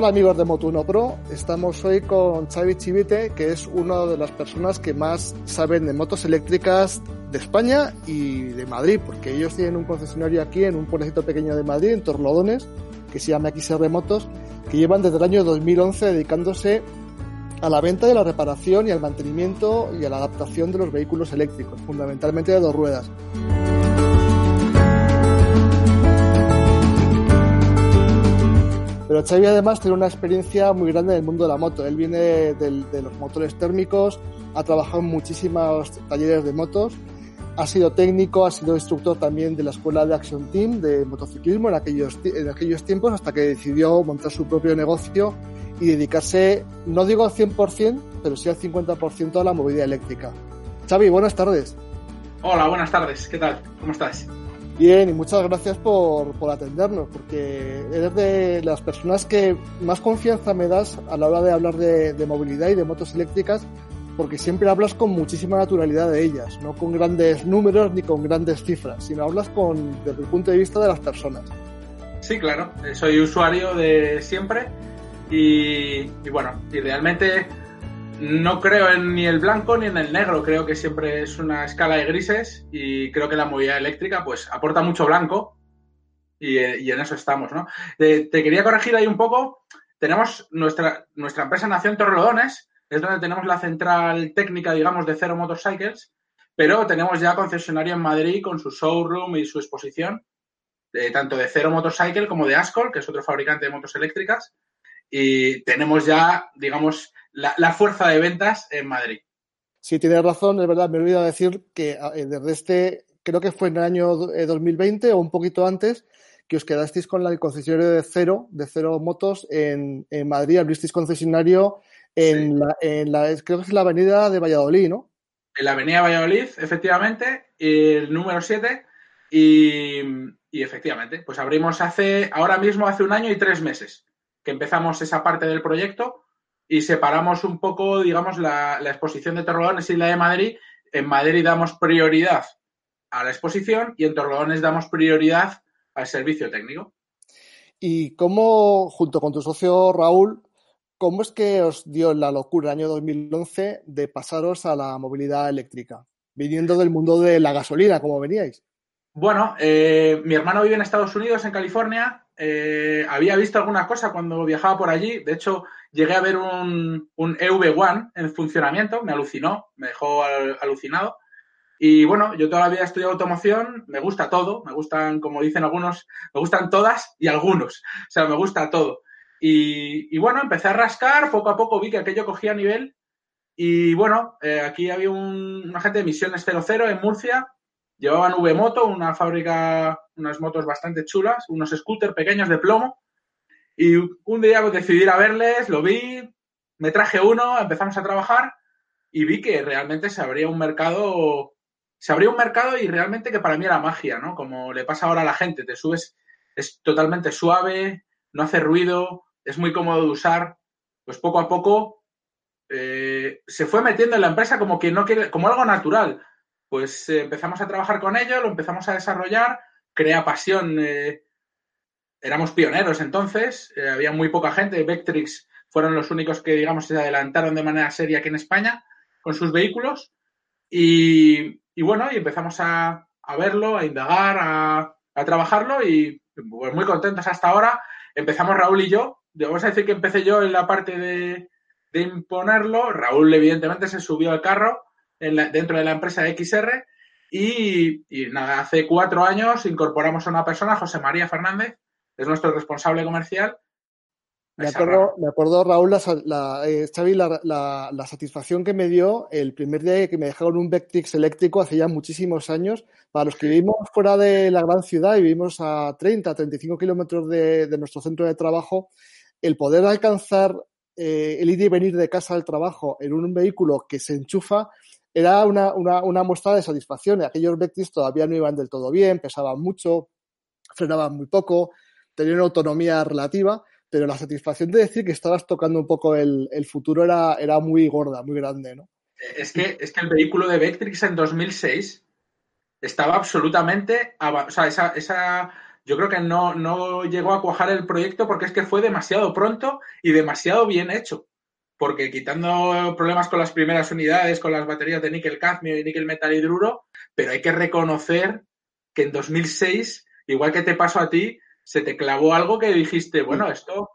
Hola amigos de Moto1 Pro, estamos hoy con Xavi Chivite, que es una de las personas que más saben de motos eléctricas de España y de Madrid, porque ellos tienen un concesionario aquí en un pueblecito pequeño de Madrid, en Torlodones, que se llama XR Motos, que llevan desde el año 2011 dedicándose a la venta y a la reparación y al mantenimiento y a la adaptación de los vehículos eléctricos, fundamentalmente de dos ruedas. Pero Xavi además tiene una experiencia muy grande en el mundo de la moto. Él viene de los motores térmicos, ha trabajado en muchísimos talleres de motos, ha sido técnico, ha sido instructor también de la escuela de Action Team de motociclismo en aquellos, en aquellos tiempos hasta que decidió montar su propio negocio y dedicarse, no digo al 100%, pero sí al 50% a la movilidad eléctrica. Xavi, buenas tardes. Hola, buenas tardes. ¿Qué tal? ¿Cómo estás? Bien, y muchas gracias por, por atendernos, porque eres de las personas que más confianza me das a la hora de hablar de, de movilidad y de motos eléctricas, porque siempre hablas con muchísima naturalidad de ellas, no con grandes números ni con grandes cifras, sino hablas con, desde el punto de vista de las personas. Sí, claro. Soy usuario de siempre y, y bueno, y realmente no creo en ni el blanco ni en el negro. Creo que siempre es una escala de grises y creo que la movilidad eléctrica pues aporta mucho blanco y, eh, en eso estamos, ¿no? Eh, te quería corregir ahí un poco. Tenemos nuestra, nuestra empresa nació en Torrelodones, es donde tenemos la central técnica, digamos, de Zero Motorcycles, pero tenemos ya concesionario en Madrid con su showroom y su exposición de, tanto de Zero Motorcycle como de Ascol, que es otro fabricante de motos eléctricas. Y tenemos ya, digamos, la, la fuerza de ventas en Madrid. Sí, tienes razón, es verdad, me he olvidado decir que eh, desde este, creo que fue en el año eh, 2020 o un poquito antes, que os quedasteis con la- el concesionario de Cero, de Cero Motos en, en Madrid, abristeis concesionario en, Sí. la, en la, creo que es la avenida de Valladolid, ¿no? En la Avenida Valladolid, efectivamente, el número 7. Y, y efectivamente, pues abrimos hace, ahora mismo hace un año y tres meses que empezamos esa parte del proyecto y separamos un poco, digamos, la, la exposición de Torrelodones y la de Madrid. En Madrid damos prioridad a la exposición y en Torrelodones damos prioridad al servicio técnico. Y cómo, junto con tu socio Raúl, ¿cómo es que os dio la locura el año 2011 de pasaros a la movilidad eléctrica? Viniendo del mundo de la gasolina, como veníais. Bueno, eh, mi hermano vive en Estados Unidos, en California. Eh, había visto alguna cosa cuando viajaba por allí. De hecho, llegué a ver un, un EV1 en funcionamiento. Me alucinó, me dejó al- alucinado. Y bueno, yo toda la vida he estudiado automoción. Me gusta todo. Me gustan, como dicen algunos, me gustan todas y algunos. O sea, me gusta todo. Y, y bueno, empecé a rascar. Poco a poco vi que aquello cogía nivel. Y bueno, eh, aquí había un, un de emisiones 00 en Murcia llevaban V-Moto, una fábrica, unas motos bastante chulas, unos scooters pequeños de plomo. Y un día pues, decidí ir a verles, lo vi, me traje uno, empezamos a trabajar y vi que realmente se abría un mercado, se abría un mercado y realmente que para mí era magia, ¿no? Como le pasa ahora a la gente, te subes, es totalmente suave, no hace ruido, es muy cómodo de usar. Pues poco a poco eh, se fue metiendo en la empresa como que no quiere, como algo natural pues eh, empezamos a trabajar con ello, lo empezamos a desarrollar, crea pasión. eh, éramos pioneros entonces, eh, había muy poca gente. Vectrix fueron los únicos que, digamos, se adelantaron de manera seria aquí en España con sus vehículos. Y, y bueno, y empezamos a, a verlo, a indagar, a, a, trabajarlo y pues muy contentos hasta ahora. Empezamos Raúl y yo. Vamos a decir que empecé yo en la parte de, de imponerlo. Raúl, evidentemente, se subió al carro en la, dentro de la empresa XR Y, nada, hace cuatro años incorporamos a una persona, José María Fernández, es nuestro responsable comercial. Me acuerdo, me acuerdo, Raúl, la, eh, la, satisfacción que me dio el primer día que me dejaron un Vectrix eléctrico hace ya muchísimos años. Para los que vivimos fuera de la gran ciudad y vivimos a 30, 35 kilómetros de, de nuestro centro de trabajo, el poder alcanzar eh, el ir y venir de casa al trabajo en un vehículo que se enchufa era una, una, una muestra de satisfacción. Aquellos Vectis todavía no iban del todo bien, pesaban mucho, frenaban muy poco, tenían autonomía relativa, pero la satisfacción de decir que estabas tocando un poco el, el futuro era, era muy gorda, muy grande, ¿no? Es que, es que el vehículo de Vectrix en 2006 estaba absolutamente... O sea, esa, esa yo creo que no, no llegó a cuajar el proyecto porque es que fue demasiado pronto y demasiado bien hecho. Porque quitando problemas con las primeras unidades, con las baterías de níquel cadmio y níquel metal hidruro, pero hay que reconocer que en 2006, igual que te pasó a ti, se te clavó algo que dijiste, bueno, esto,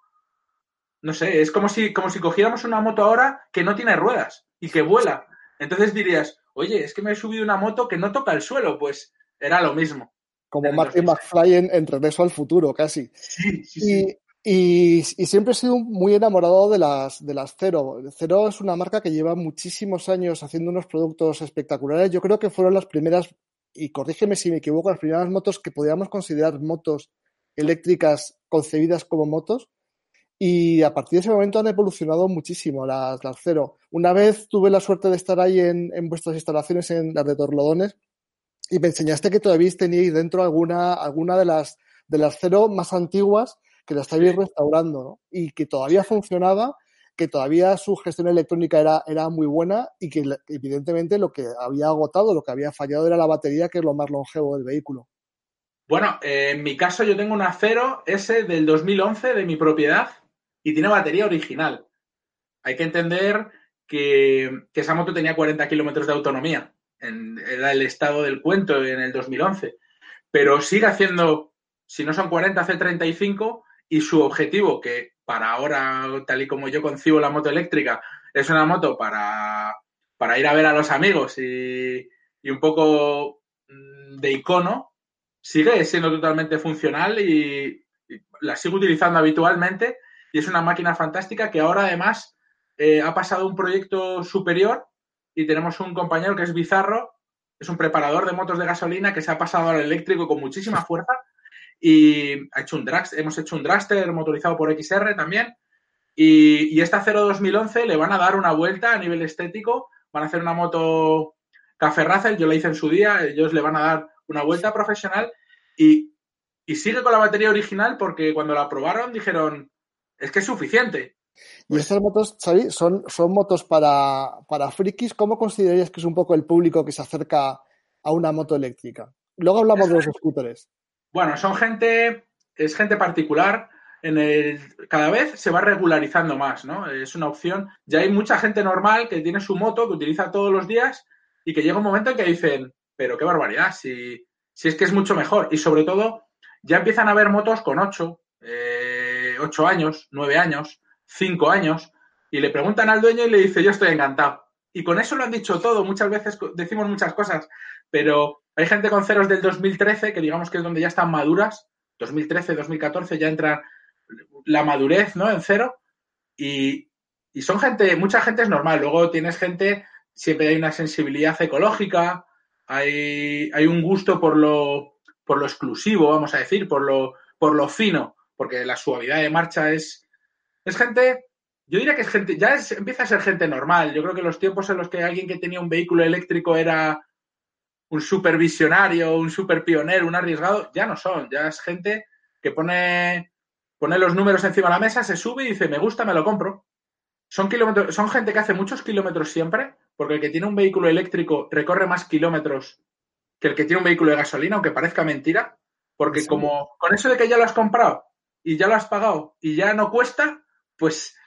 no sé, es como si, como si cogiéramos una moto ahora que no tiene ruedas y que vuela. Entonces dirías, oye, es que me he subido una moto que no toca el suelo, pues era lo mismo. Como Martin McFly en, Regreso al Futuro, casi. Y, siempre he sido muy enamorado de las, de las Cero. Cero es una marca que lleva muchísimos años haciendo unos productos espectaculares. Yo creo que fueron las primeras, y corrígeme si me equivoco, las primeras motos que podíamos considerar motos eléctricas concebidas como motos. Y a partir de ese momento han evolucionado muchísimo las, las Cero. Una vez tuve la suerte de estar ahí en, en vuestras instalaciones en las de Torlodones y me enseñaste que todavía teníais dentro alguna, alguna de las de las cero más antiguas que la estáis restaurando, ¿no? Y que todavía funcionaba, que todavía su gestión electrónica era, era muy buena y que evidentemente lo que había agotado, lo que había fallado era la batería, que es lo más longevo del vehículo. Bueno, eh, en mi caso yo tengo una Cero S del 2011 de mi propiedad y tiene batería original. Hay que entender que, que esa moto tenía 40 kilómetros de autonomía era el estado del cuento en el 2011, pero sigue haciendo, si no son 40, hace 35 y su objetivo, que para ahora, tal y como yo concibo la moto eléctrica, es una moto para, para ir a ver a los amigos y, y un poco mm, de icono, sigue siendo totalmente funcional y, la sigo utilizando habitualmente y es una máquina fantástica que ahora además eh, ha pasado un proyecto superior y tenemos un compañero que es Bizarro, es un preparador de motos de gasolina que se ha pasado al eléctrico con muchísima fuerza y ha hecho un dragster, hemos hecho un dragster motorizado por XR también y, y esta 0 2011 le van a dar una vuelta a nivel estético, van a hacer una moto Café Racer, yo la hice en su día, ellos le van a dar una vuelta profesional y, y sigue con la batería original porque cuando la probaron dijeron, es que es suficiente. Y pues estas motos, Xavi, son, son motos para, para frikis. ¿Cómo considerarías que es un poco el público que se acerca a una moto eléctrica? Luego hablamos de los scooters. Bueno, son gente, es gente particular. En el, cada vez se va regularizando más, ¿no? Es una opción. Ya hay mucha gente normal que tiene su moto, que utiliza todos los días y que llega un momento en que dicen, pero qué barbaridad, si, si es que es mucho mejor. Y sobre todo, ya empiezan a haber motos con 8, eh, 8 años, 9 años, cinco años, y le preguntan al dueño y le dice, yo estoy encantado. Y con eso lo han dicho todo, muchas veces decimos muchas cosas, pero hay gente con ceros del 2013, que digamos que es donde ya están maduras, 2013, 2014 ya entra la madurez, ¿no? En cero, y, y son gente, mucha gente es normal, luego tienes gente, siempre hay una sensibilidad ecológica, hay, hay un gusto por lo, por lo exclusivo, vamos a decir, por lo, por lo fino, porque la suavidad de marcha es, es gente, yo diría que es gente, ya empieza a ser gente normal. Yo creo que los tiempos en los que alguien que tenía un vehículo eléctrico era un supervisionario, un super pionero, un arriesgado, ya no son. Ya es gente que pone, pone los números encima de la mesa, se sube y dice, me gusta, me lo compro. Son, kilómetros, son gente que hace muchos kilómetros siempre, porque el que tiene un vehículo eléctrico recorre más kilómetros que el que tiene un vehículo de gasolina, aunque parezca mentira, porque como con eso de que ya lo has comprado y ya lo has pagado y ya no cuesta, pues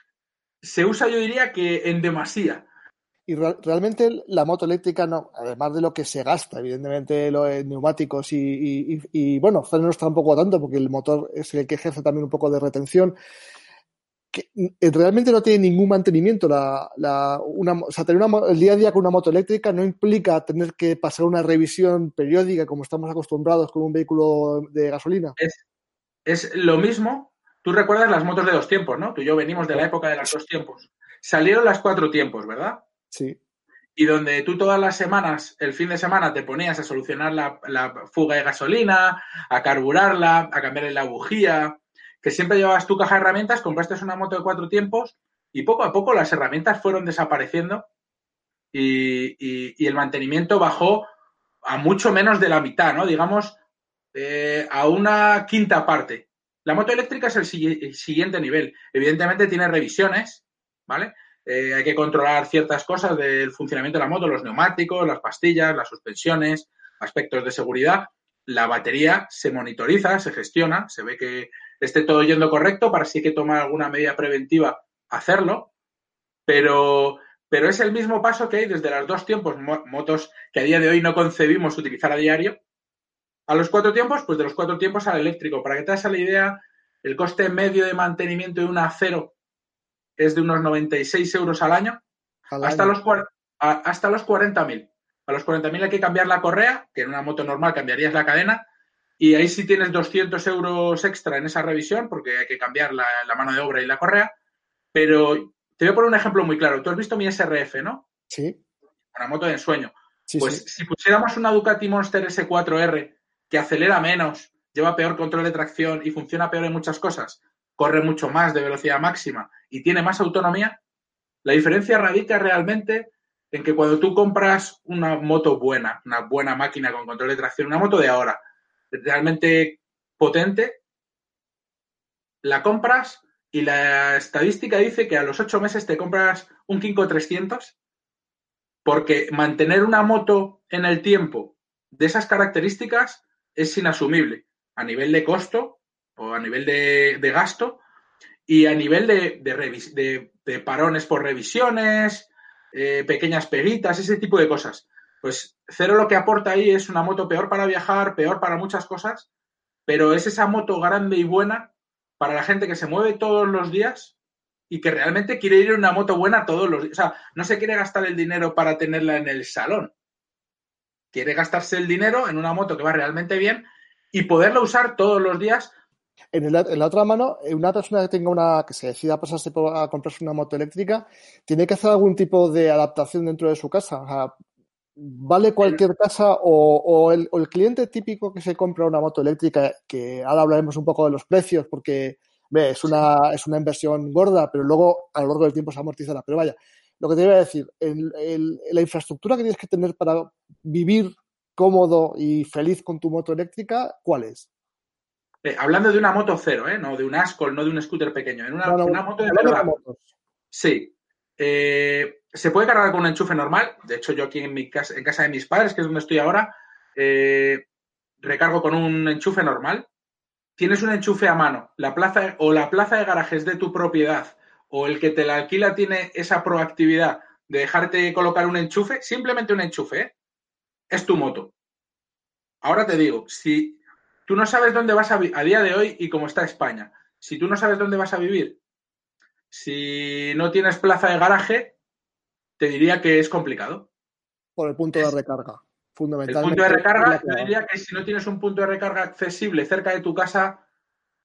se usa, yo diría que en demasía. Y realmente la moto eléctrica, no, además de lo que se gasta, evidentemente, los neumáticos y, y, y, bueno, frenos tampoco tanto, porque el motor es el que ejerce también un poco de retención. que realmente no tiene ningún mantenimiento. La, la, una, o sea, tener una, el día a día con una moto eléctrica no implica tener que pasar una revisión periódica como estamos acostumbrados con un vehículo de gasolina. Es, es lo mismo. Tú recuerdas las motos de dos tiempos, ¿no? Tú y yo venimos de la época de los dos tiempos. Salieron las cuatro tiempos, ¿verdad? Sí. Y donde tú todas las semanas, el fin de semana, te ponías a solucionar la, fuga de gasolina, a carburarla, a cambiarle la bujía, que siempre llevabas tu caja de herramientas, compraste una moto de cuatro tiempos y poco a poco las herramientas fueron desapareciendo y, el mantenimiento bajó a mucho menos de la mitad, ¿no? Digamos, eh, a una quinta parte. La moto eléctrica es el siguiente nivel. Evidentemente tiene revisiones, ¿vale? Eh, hay que controlar ciertas cosas del funcionamiento de la moto, los neumáticos, las pastillas, las suspensiones, aspectos de seguridad. La batería se monitoriza, se gestiona, se ve que esté todo yendo correcto para hay que tomar alguna medida preventiva, hacerlo. Pero, pero es el mismo paso que hay desde las dos tiempos, motos que a día de hoy no concebimos utilizar a diario, a los cuatro tiempos, pues de los cuatro tiempos al eléctrico. Para que te hagas la idea, el coste medio de mantenimiento de una acero es de unos 96 euros al año, al hasta, año. Los, hasta los 40.000. A los 40.000 hay que cambiar la correa, que en una moto normal cambiarías la cadena, y ahí sí tienes 200 euros extra en esa revisión, porque hay que cambiar la, la, mano de obra y la correa. Pero te voy a poner un ejemplo muy claro. Tú has visto mi SRF, ¿no? Sí. Una moto de ensueño. Sí, pues sí. si pusiéramos una Ducati Monster S4R que acelera menos, lleva peor control de tracción y funciona peor en muchas cosas, corre mucho más de velocidad máxima y tiene más autonomía, la diferencia radica realmente en que cuando tú compras una moto buena, una buena máquina con control de tracción, una moto de ahora, realmente potente, la compras y la estadística dice que a los ocho meses te compras un Kinko 300 porque mantener una moto en el tiempo de esas características es inasumible a nivel de costo o a nivel de, gasto y a nivel de, de parones por revisiones, eh, pequeñas peguitas, ese tipo de cosas. Pues Cero lo que aporta ahí es una moto peor para viajar, peor para muchas cosas, pero es esa moto grande y buena para la gente que se mueve todos los días y que realmente quiere ir en una moto buena todos los días. O sea, no se quiere gastar el dinero para tenerla en el salón. Quiere gastarse el dinero en una moto que va realmente bien y poderla usar todos los días. En, el, la otra mano, una persona que tenga una, que se decida pasarse a comprarse una moto eléctrica, tiene que hacer algún tipo de adaptación dentro de su casa. O sea, vale cualquier casa o, el, cliente típico que se compra una moto eléctrica, que ahora hablaremos un poco de los precios porque es, una, es una inversión gorda, pero luego a lo largo del tiempo se amortizará. Pero vaya, lo que te iba a decir, la infraestructura que tienes que tener para vivir cómodo y feliz con tu moto eléctrica, ¿cuál es? Eh, hablando de una moto cero, ¿eh? no de un Ascol, no de un scooter pequeño, en una, no, no, una moto de verdad. Sí. Eh, se puede cargar con un enchufe normal. De hecho, yo aquí en, mi casa, en casa de mis padres, que es donde estoy ahora, eh, recargo con un enchufe normal. Tienes un enchufe a mano, la plaza o la plaza de garajes de tu propiedad o el que te la alquila tiene esa proactividad de dejarte colocar un enchufe, simplemente un enchufe, ¿eh? es tu moto. Ahora te digo, si tú no sabes dónde vas a vivir, a día de hoy y cómo está España, si tú no sabes dónde vas a vivir, si no tienes plaza de garaje, te diría que es complicado. Por el punto de recarga, fundamentalmente. El punto de recarga, te diría que si no tienes un punto de recarga accesible cerca de tu casa,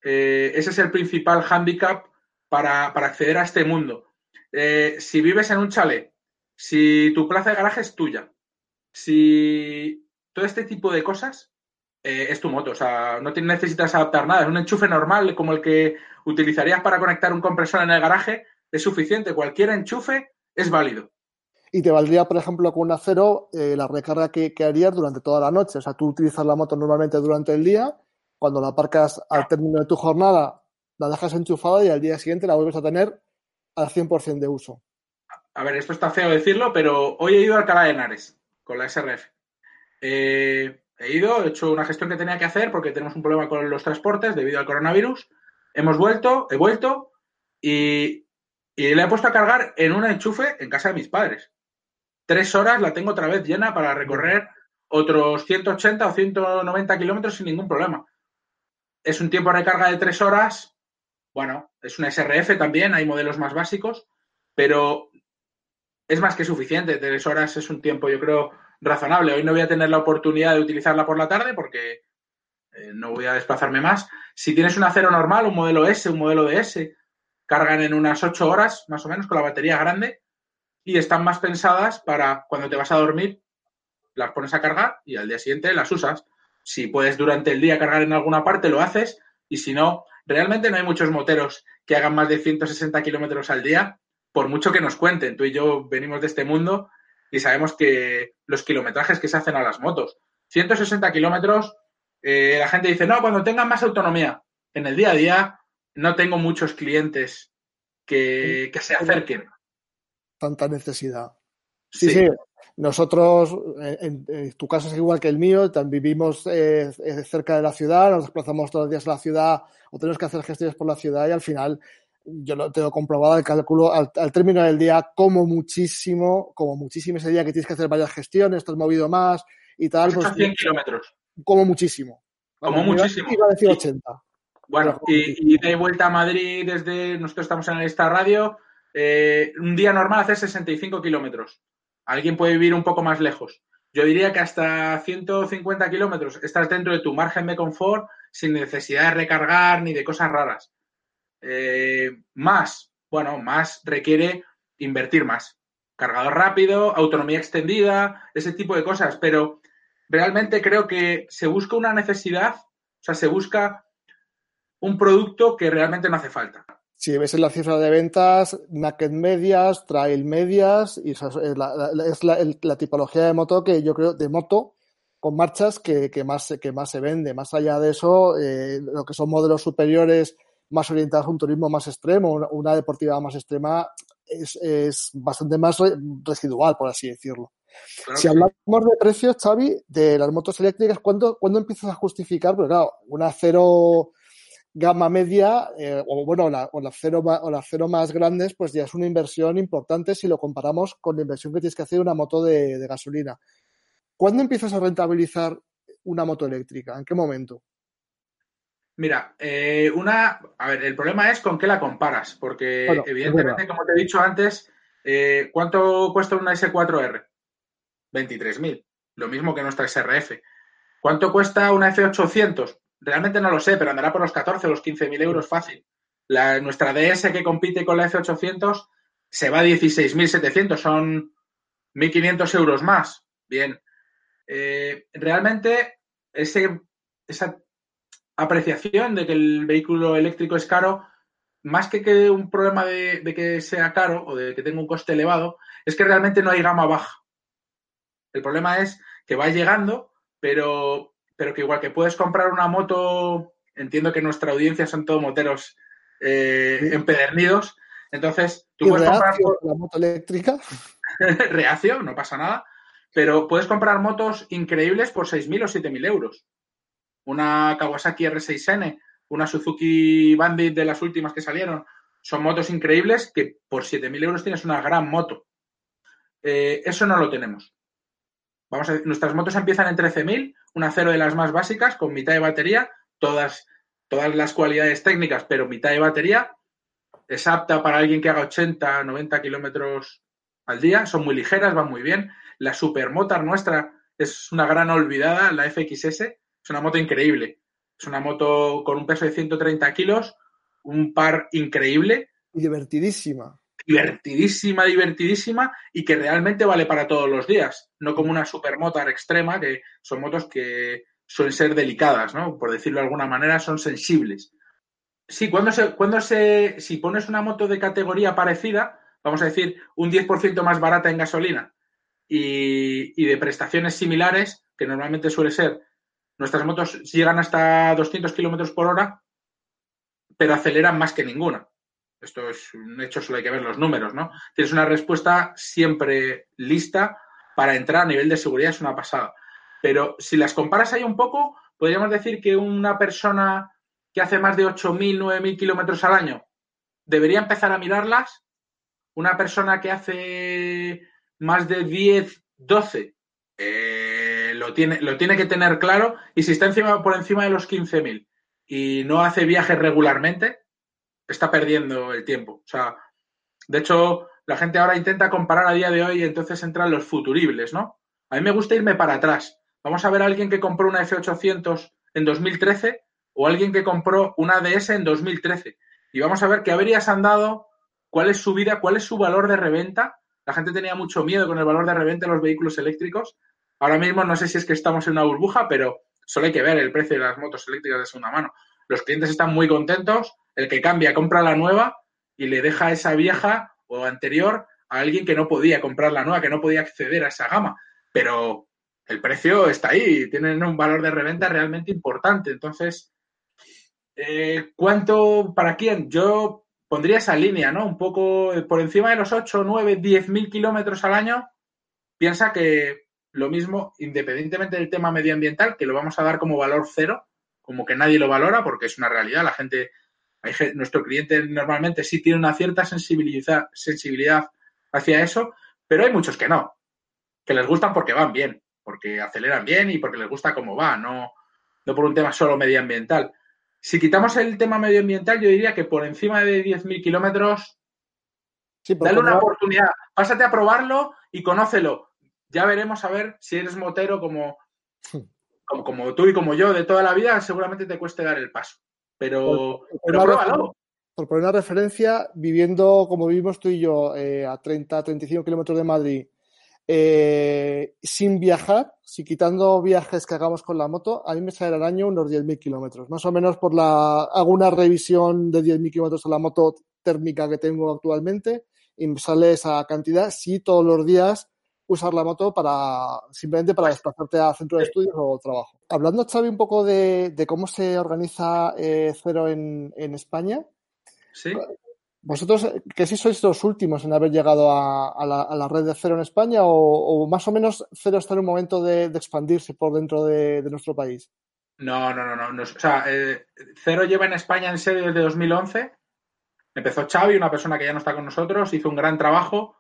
eh, ese es el principal hándicap para, para, acceder a este mundo. Eh, si vives en un chalet, si tu plaza de garaje es tuya, si todo este tipo de cosas eh, es tu moto, o sea, no te necesitas adaptar nada, es un enchufe normal como el que utilizarías para conectar un compresor en el garaje, es suficiente, cualquier enchufe es válido y te valdría, por ejemplo, con un acero eh, la recarga que, que, harías durante toda la noche. O sea, tú utilizas la moto normalmente durante el día, cuando la aparcas al término de tu jornada, la dejas enchufada y al día siguiente la vuelves a tener al 100% de uso. A ver, esto está feo decirlo, pero hoy he ido a Alcalá de Henares con la SRF. Eh, he ido, he hecho una gestión que tenía que hacer porque tenemos un problema con los transportes debido al coronavirus. Hemos vuelto, he vuelto y, y le he puesto a cargar en un enchufe en casa de mis padres tres horas la tengo otra vez llena para recorrer otros 180 o 190 kilómetros sin ningún problema. Es un tiempo de recarga de tres horas bueno, es una SRF también, hay modelos más básicos, pero es más que suficiente. Tres horas es un tiempo, yo creo, razonable. Hoy no voy a tener la oportunidad de utilizarla por la tarde porque eh, no voy a desplazarme más. Si tienes un acero normal, un modelo S, un modelo de S, cargan en unas ocho horas, más o menos, con la batería grande y están más pensadas para cuando te vas a dormir, las pones a cargar y al día siguiente las usas. Si puedes durante el día cargar en alguna parte, lo haces y si no, realmente no hay muchos moteros que hagan más de 160 kilómetros al día, por mucho que nos cuenten. Tú y yo venimos de este mundo y sabemos que los kilometrajes que se hacen a las motos, 160 kilómetros, eh, la gente dice, no, cuando tengan más autonomía. En el día a día no tengo muchos clientes que, que se acerquen. Tanta necesidad. Sí, sí. Nosotros, en, tu caso es igual que el mío, también vivimos eh, cerca de la ciudad, nos desplazamos todos los días a la ciudad o tenemos que hacer gestiones por la ciudad y al final yo lo tengo comprobado, el cálculo al, término del día, como muchísimo, como muchísimo ese día que tienes que hacer varias gestiones, te has movido más y tal. Pues, 100 kilómetros. Como muchísimo. Como muchísimo. Iba a decir 80. Bueno, y, de vuelta a Madrid desde, nosotros estamos en esta radio, eh, un día normal hace 65 kilómetros. Alguien puede vivir un poco más lejos. Yo diría que hasta 150 kilómetros estás dentro de tu margen de confort sin necesidad de recargar ni de cosas raras. Eh, más, bueno, más requiere invertir más. Cargador rápido, autonomía extendida, ese tipo de cosas. Pero realmente creo que se busca una necesidad, o sea, se busca un producto que realmente no hace falta si ves en la cifra de ventas, naked medias, trail medias, y es, la, tipología de moto que yo creo, de moto con marchas que, más, que más se vende. Más allá de eso, eh, lo que son modelos superiores más orientados a un turismo más extremo, una, deportiva más extrema, es, bastante más residual, por así decirlo. si hablamos de precios, Xavi, de las motos eléctricas, ¿cuándo, ¿cuándo empiezas a justificar? Porque claro, una cero gama media, eh, o bueno, la, o, la cero, o las cero más grandes, pues ya es una inversión importante si lo comparamos con la inversión que tienes que hacer una moto de, gasolina. ¿Cuándo empiezas a rentabilizar una moto eléctrica? ¿En qué momento? Mira, eh, una, a ver, el problema es con qué la comparas, porque evidentemente, como te he dicho antes, eh, ¿cuánto cuesta una S4R? 23.000, lo mismo que nuestra SRF. ¿Cuánto cuesta una F800? Realmente no lo sé, pero andará por los 14 o los 15 mil euros fácil. La, nuestra DS que compite con la F800 se va a 16.700, son 1.500 euros más. Bien. Eh, realmente ese, esa apreciación de que el vehículo eléctrico es caro, más que, que un problema de, de, que sea caro o de que tenga un coste elevado, es que realmente no hay gama baja. El problema es que va llegando, pero pero que igual que puedes comprar una moto, entiendo que nuestra audiencia son todos moteros eh, empedernidos, entonces tú puedes comprar la moto eléctrica. reacio, no pasa nada, pero puedes comprar motos increíbles por 6.000 o 7.000 euros. Una Kawasaki R6N, una Suzuki Bandit de las últimas que salieron, son motos increíbles que por 7.000 euros tienes una gran moto. Eh, eso no lo tenemos. Vamos nuestras motos empiezan en 13.000 una cero de las más básicas con mitad de batería, todas, todas las cualidades técnicas, pero mitad de batería. Es apta para alguien que haga 80, 90 kilómetros al día. Son muy ligeras, van muy bien. La supermotar nuestra es una gran olvidada, la FXS. Es una moto increíble. Es una moto con un peso de 130 kilos, un par increíble. Y divertidísima divertidísima, divertidísima y que realmente vale para todos los días, no como una supermotar extrema, que son motos que suelen ser delicadas, ¿no? Por decirlo de alguna manera, son sensibles. Sí, cuando se, cuando se, si pones una moto de categoría parecida, vamos a decir, un 10% más barata en gasolina y, y de prestaciones similares, que normalmente suele ser, nuestras motos llegan hasta 200 kilómetros por hora, pero aceleran más que ninguna esto es un hecho, solo hay que ver los números, ¿no? Tienes una respuesta siempre lista para entrar a nivel de seguridad, es una pasada. Pero si las comparas ahí un poco, podríamos decir que una persona que hace más de 8.000, 9.000 kilómetros al año debería empezar a mirarlas. Una persona que hace más de 10, 12, eh, lo, tiene, lo tiene que tener claro. Y si está encima, por encima de los 15.000 y no hace viajes regularmente, está perdiendo el tiempo. O sea, de hecho, la gente ahora intenta comparar a día de hoy y entonces entran los futuribles, ¿no? A mí me gusta irme para atrás. Vamos a ver a alguien que compró una F800 en 2013 o alguien que compró una DS en 2013. Y vamos a ver qué averías han dado, cuál es su vida, cuál es su valor de reventa. La gente tenía mucho miedo con el valor de reventa de los vehículos eléctricos. Ahora mismo no sé si es que estamos en una burbuja, pero solo hay que ver el precio de las motos eléctricas de segunda mano. Los clientes están muy contentos, el que cambia compra la nueva y le deja esa vieja o anterior a alguien que no podía comprar la nueva, que no podía acceder a esa gama. Pero el precio está ahí, tienen un valor de reventa realmente importante. Entonces, eh, ¿cuánto para quién? Yo pondría esa línea, ¿no? Un poco por encima de los 8, 9, 10 mil kilómetros al año. Piensa que lo mismo, independientemente del tema medioambiental, que lo vamos a dar como valor cero, como que nadie lo valora, porque es una realidad. La gente, nuestro cliente normalmente sí tiene una cierta sensibilidad, sensibilidad hacia eso, pero hay muchos que no, que les gustan porque van bien, porque aceleran bien y porque les gusta cómo va, no, no por un tema solo medioambiental. Si quitamos el tema medioambiental, yo diría que por encima de 10.000 kilómetros, dale una oportunidad, pásate a probarlo y conócelo ya veremos a ver si eres motero como, como, tú y como yo de toda la vida, seguramente te cueste dar el paso. Pero, por, Por poner una referencia, viviendo como vivimos tú y yo eh, a 30, 35 kilómetros de Madrid, eh, sin viajar, si quitando viajes que hagamos con la moto, a mí me sale al año unos 10.000 kilómetros. Más o menos por la, alguna revisión de 10.000 kilómetros a la moto térmica que tengo actualmente y me sale esa cantidad. Si todos los días usar la moto para simplemente para desplazarte a centro de estudios o trabajo. Hablando, Xavi, un poco de, cómo se organiza eh, Cero en, España. Sí. ¿Vosotros que si sois los últimos en haber llegado a, la, red de Cero en España o, más o menos Cero está en un momento de, expandirse por dentro de, nuestro país? No, no, no, no. o sea, eh, Cero lleva en España en serio desde 2011. Empezó Xavi, una persona que ya no está con nosotros, hizo un gran trabajo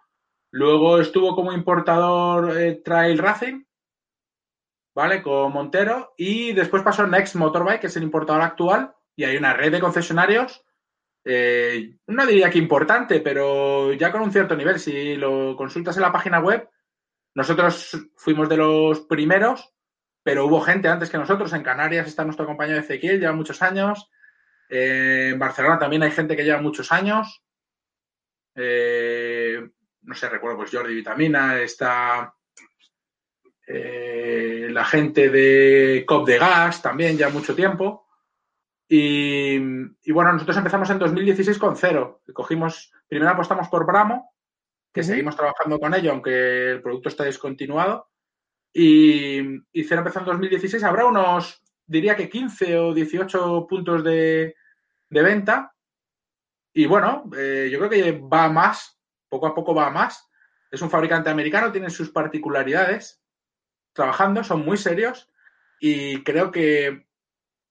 Luego estuvo como importador eh, Trail Racing, ¿vale? Con Montero. Y después pasó Next Motorbike, que es el importador actual. Y hay una red de concesionarios, eh, no diría que importante, pero ya con un cierto nivel. Si lo consultas en la página web, nosotros fuimos de los primeros, pero hubo gente antes que nosotros. En Canarias está nuestro compañero Ezequiel, lleva muchos años. Eh, en Barcelona también hay gente que lleva muchos años. Eh, no sé, recuerdo, pues Jordi Vitamina, está eh, la gente de COP de Gas también, ya mucho tiempo. Y, bueno, nosotros empezamos en 2016 con cero. Cogimos, primero apostamos por Bramo, que seguimos trabajando con ello, aunque el producto está descontinuado. Y, cero empezó en 2016. Habrá unos, diría que 15 o 18 puntos de, venta. Y bueno, eh, yo creo que va más poco a poco va más. Es un fabricante americano, tiene sus particularidades trabajando, son muy serios y creo que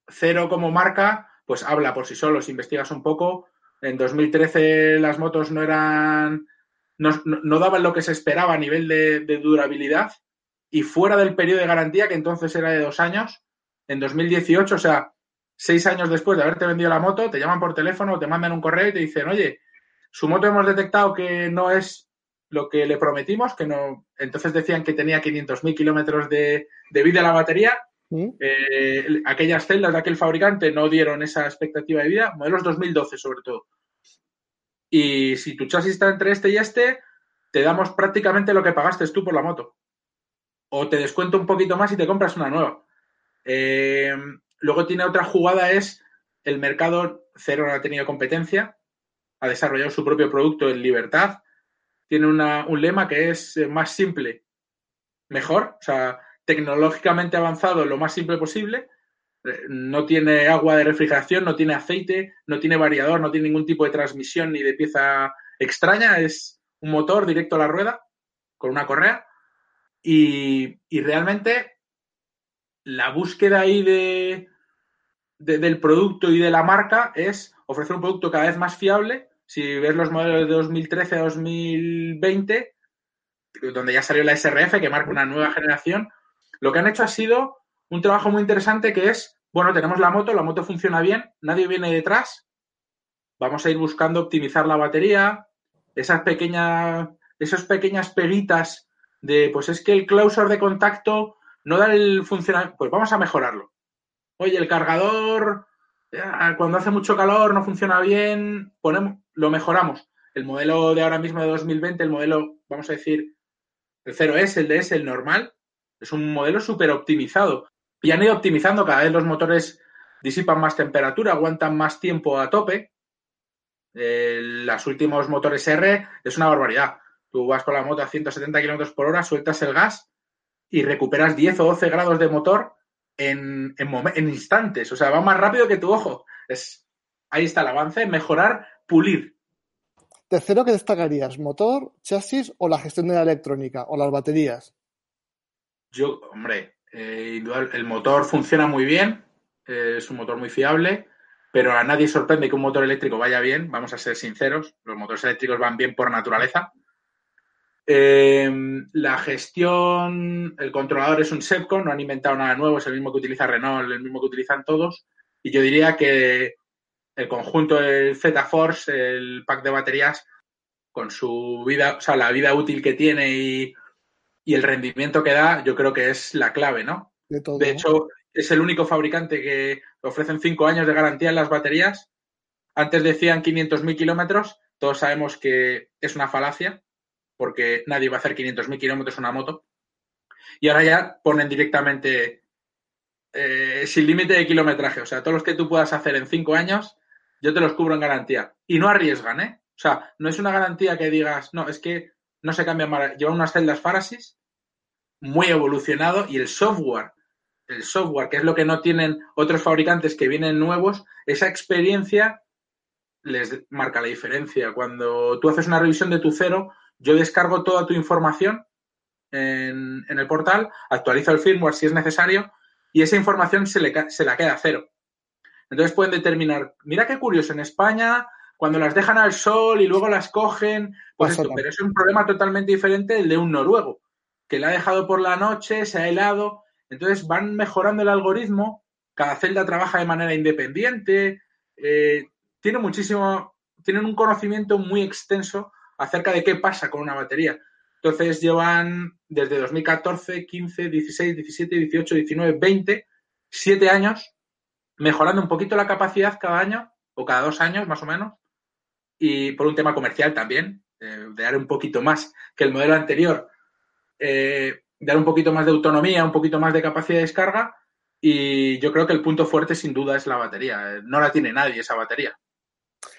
Cero como marca, pues habla por sí solo, si investigas un poco. En 2013 las motos no eran, no, daban lo que se esperaba a nivel de, de durabilidad y fuera del periodo de garantía, que entonces era de dos años, en 2018, o sea, seis años después de haberte vendido la moto, te llaman por teléfono, te mandan un correo y te dicen, oye, su moto hemos detectado que no es lo que le prometimos, que no. Entonces decían que tenía 500.000 kilómetros de, vida la batería. ¿Mm? Eh, aquellas celdas de aquel fabricante no dieron esa expectativa de vida, modelos 2012 sobre todo. Y si tu chasis está entre este y este, te damos prácticamente lo que pagaste tú por la moto. O te descuento un poquito más y te compras una nueva. Eh, luego tiene otra jugada, es el mercado cero no ha tenido competencia ha desarrollado su propio producto en libertad. Tiene un lema que es eh, más simple, mejor, o sea, tecnológicamente avanzado lo más simple posible. Eh, no tiene agua de refrigeración, no tiene aceite, no tiene variador, no tiene ningún tipo de transmisión ni de pieza extraña. Es un motor directo a la rueda con una correa. Y, realmente la búsqueda ahí de, del producto y de la marca es ofrecer un producto cada vez más fiable si ves los modelos de 2013 a 2020, donde ya salió la SRF, que marca una nueva generación, lo que han hecho ha sido un trabajo muy interesante que es, bueno, tenemos la moto, la moto funciona bien, nadie viene detrás, vamos a ir buscando optimizar la batería, esas pequeñas, esas pequeñas peguitas de, pues es que el closure de contacto no da el funcionamiento, pues vamos a mejorarlo. Oye, el cargador, cuando hace mucho calor, no funciona bien, ponemos, lo mejoramos. El modelo de ahora mismo de 2020, el modelo, vamos a decir, el 0S, el DS, el normal, es un modelo súper optimizado. Y han ido optimizando, cada vez los motores disipan más temperatura, aguantan más tiempo a tope. los últimos motores R es una barbaridad. Tú vas con la moto a 170 kilómetros por hora, sueltas el gas y recuperas 10 o 12 grados de motor en, en, instantes. O sea, va más rápido que tu ojo. Es, ahí está el avance, mejorar, pulir. Tercero, ¿qué destacarías? ¿Motor, chasis o la gestión de la electrónica o las baterías? Yo, hombre, eh, el motor funciona muy bien, eh, es un motor muy fiable, pero a nadie sorprende que un motor eléctrico vaya bien, vamos a ser sinceros, los motores eléctricos van bien por naturaleza. Em, la gestión, el controlador es un SEPCO, no han inventado nada nuevo, es el mismo que utiliza Renault, el mismo que utilizan todos. Y yo diría que el conjunto del Z-Force, el pack de baterías, con su vida, o sea, la vida útil que tiene y, el rendimiento que da, yo creo que es la clave, ¿no? De, todo, de hecho, es el único fabricante que ofrecen cinco años de garantía en las baterías. Antes decían 500.000 kilómetros, todos sabemos que es una falacia porque nadie va a hacer 500.000 kilómetros una moto. Y ahora ya ponen directamente eh, sin límite de kilometraje. O sea, todos los que tú puedas hacer en cinco años, yo te los cubro en garantía. Y no arriesgan, ¿eh? O sea, no es una garantía que digas, no, es que no se cambia. Llevan unas celdas Farasis muy evolucionado y el software, el software, que es lo que no tienen otros fabricantes que vienen nuevos, esa experiencia les marca la diferencia. Cuando tú haces una revisión de tu cero, yo descargo toda tu información en, el portal, actualizo el firmware si es necesario y esa información se, le, se la queda a cero. Entonces pueden determinar, mira qué curioso, en España cuando las dejan al sol y luego las cogen, pues esto, pero es un problema totalmente diferente del de un noruego, que la ha dejado por la noche, se ha helado, entonces van mejorando el algoritmo, cada celda trabaja de manera independiente, eh, tiene muchísimo, tienen un conocimiento muy extenso acerca de qué pasa con una batería. Entonces llevan desde 2014, 15, 16, 17, 18, 19, 20, 7 años mejorando un poquito la capacidad cada año o cada dos años más o menos y por un tema comercial también, eh, de dar un poquito más que el modelo anterior, eh, dar un poquito más de autonomía, un poquito más de capacidad de descarga y yo creo que el punto fuerte sin duda es la batería. No la tiene nadie esa batería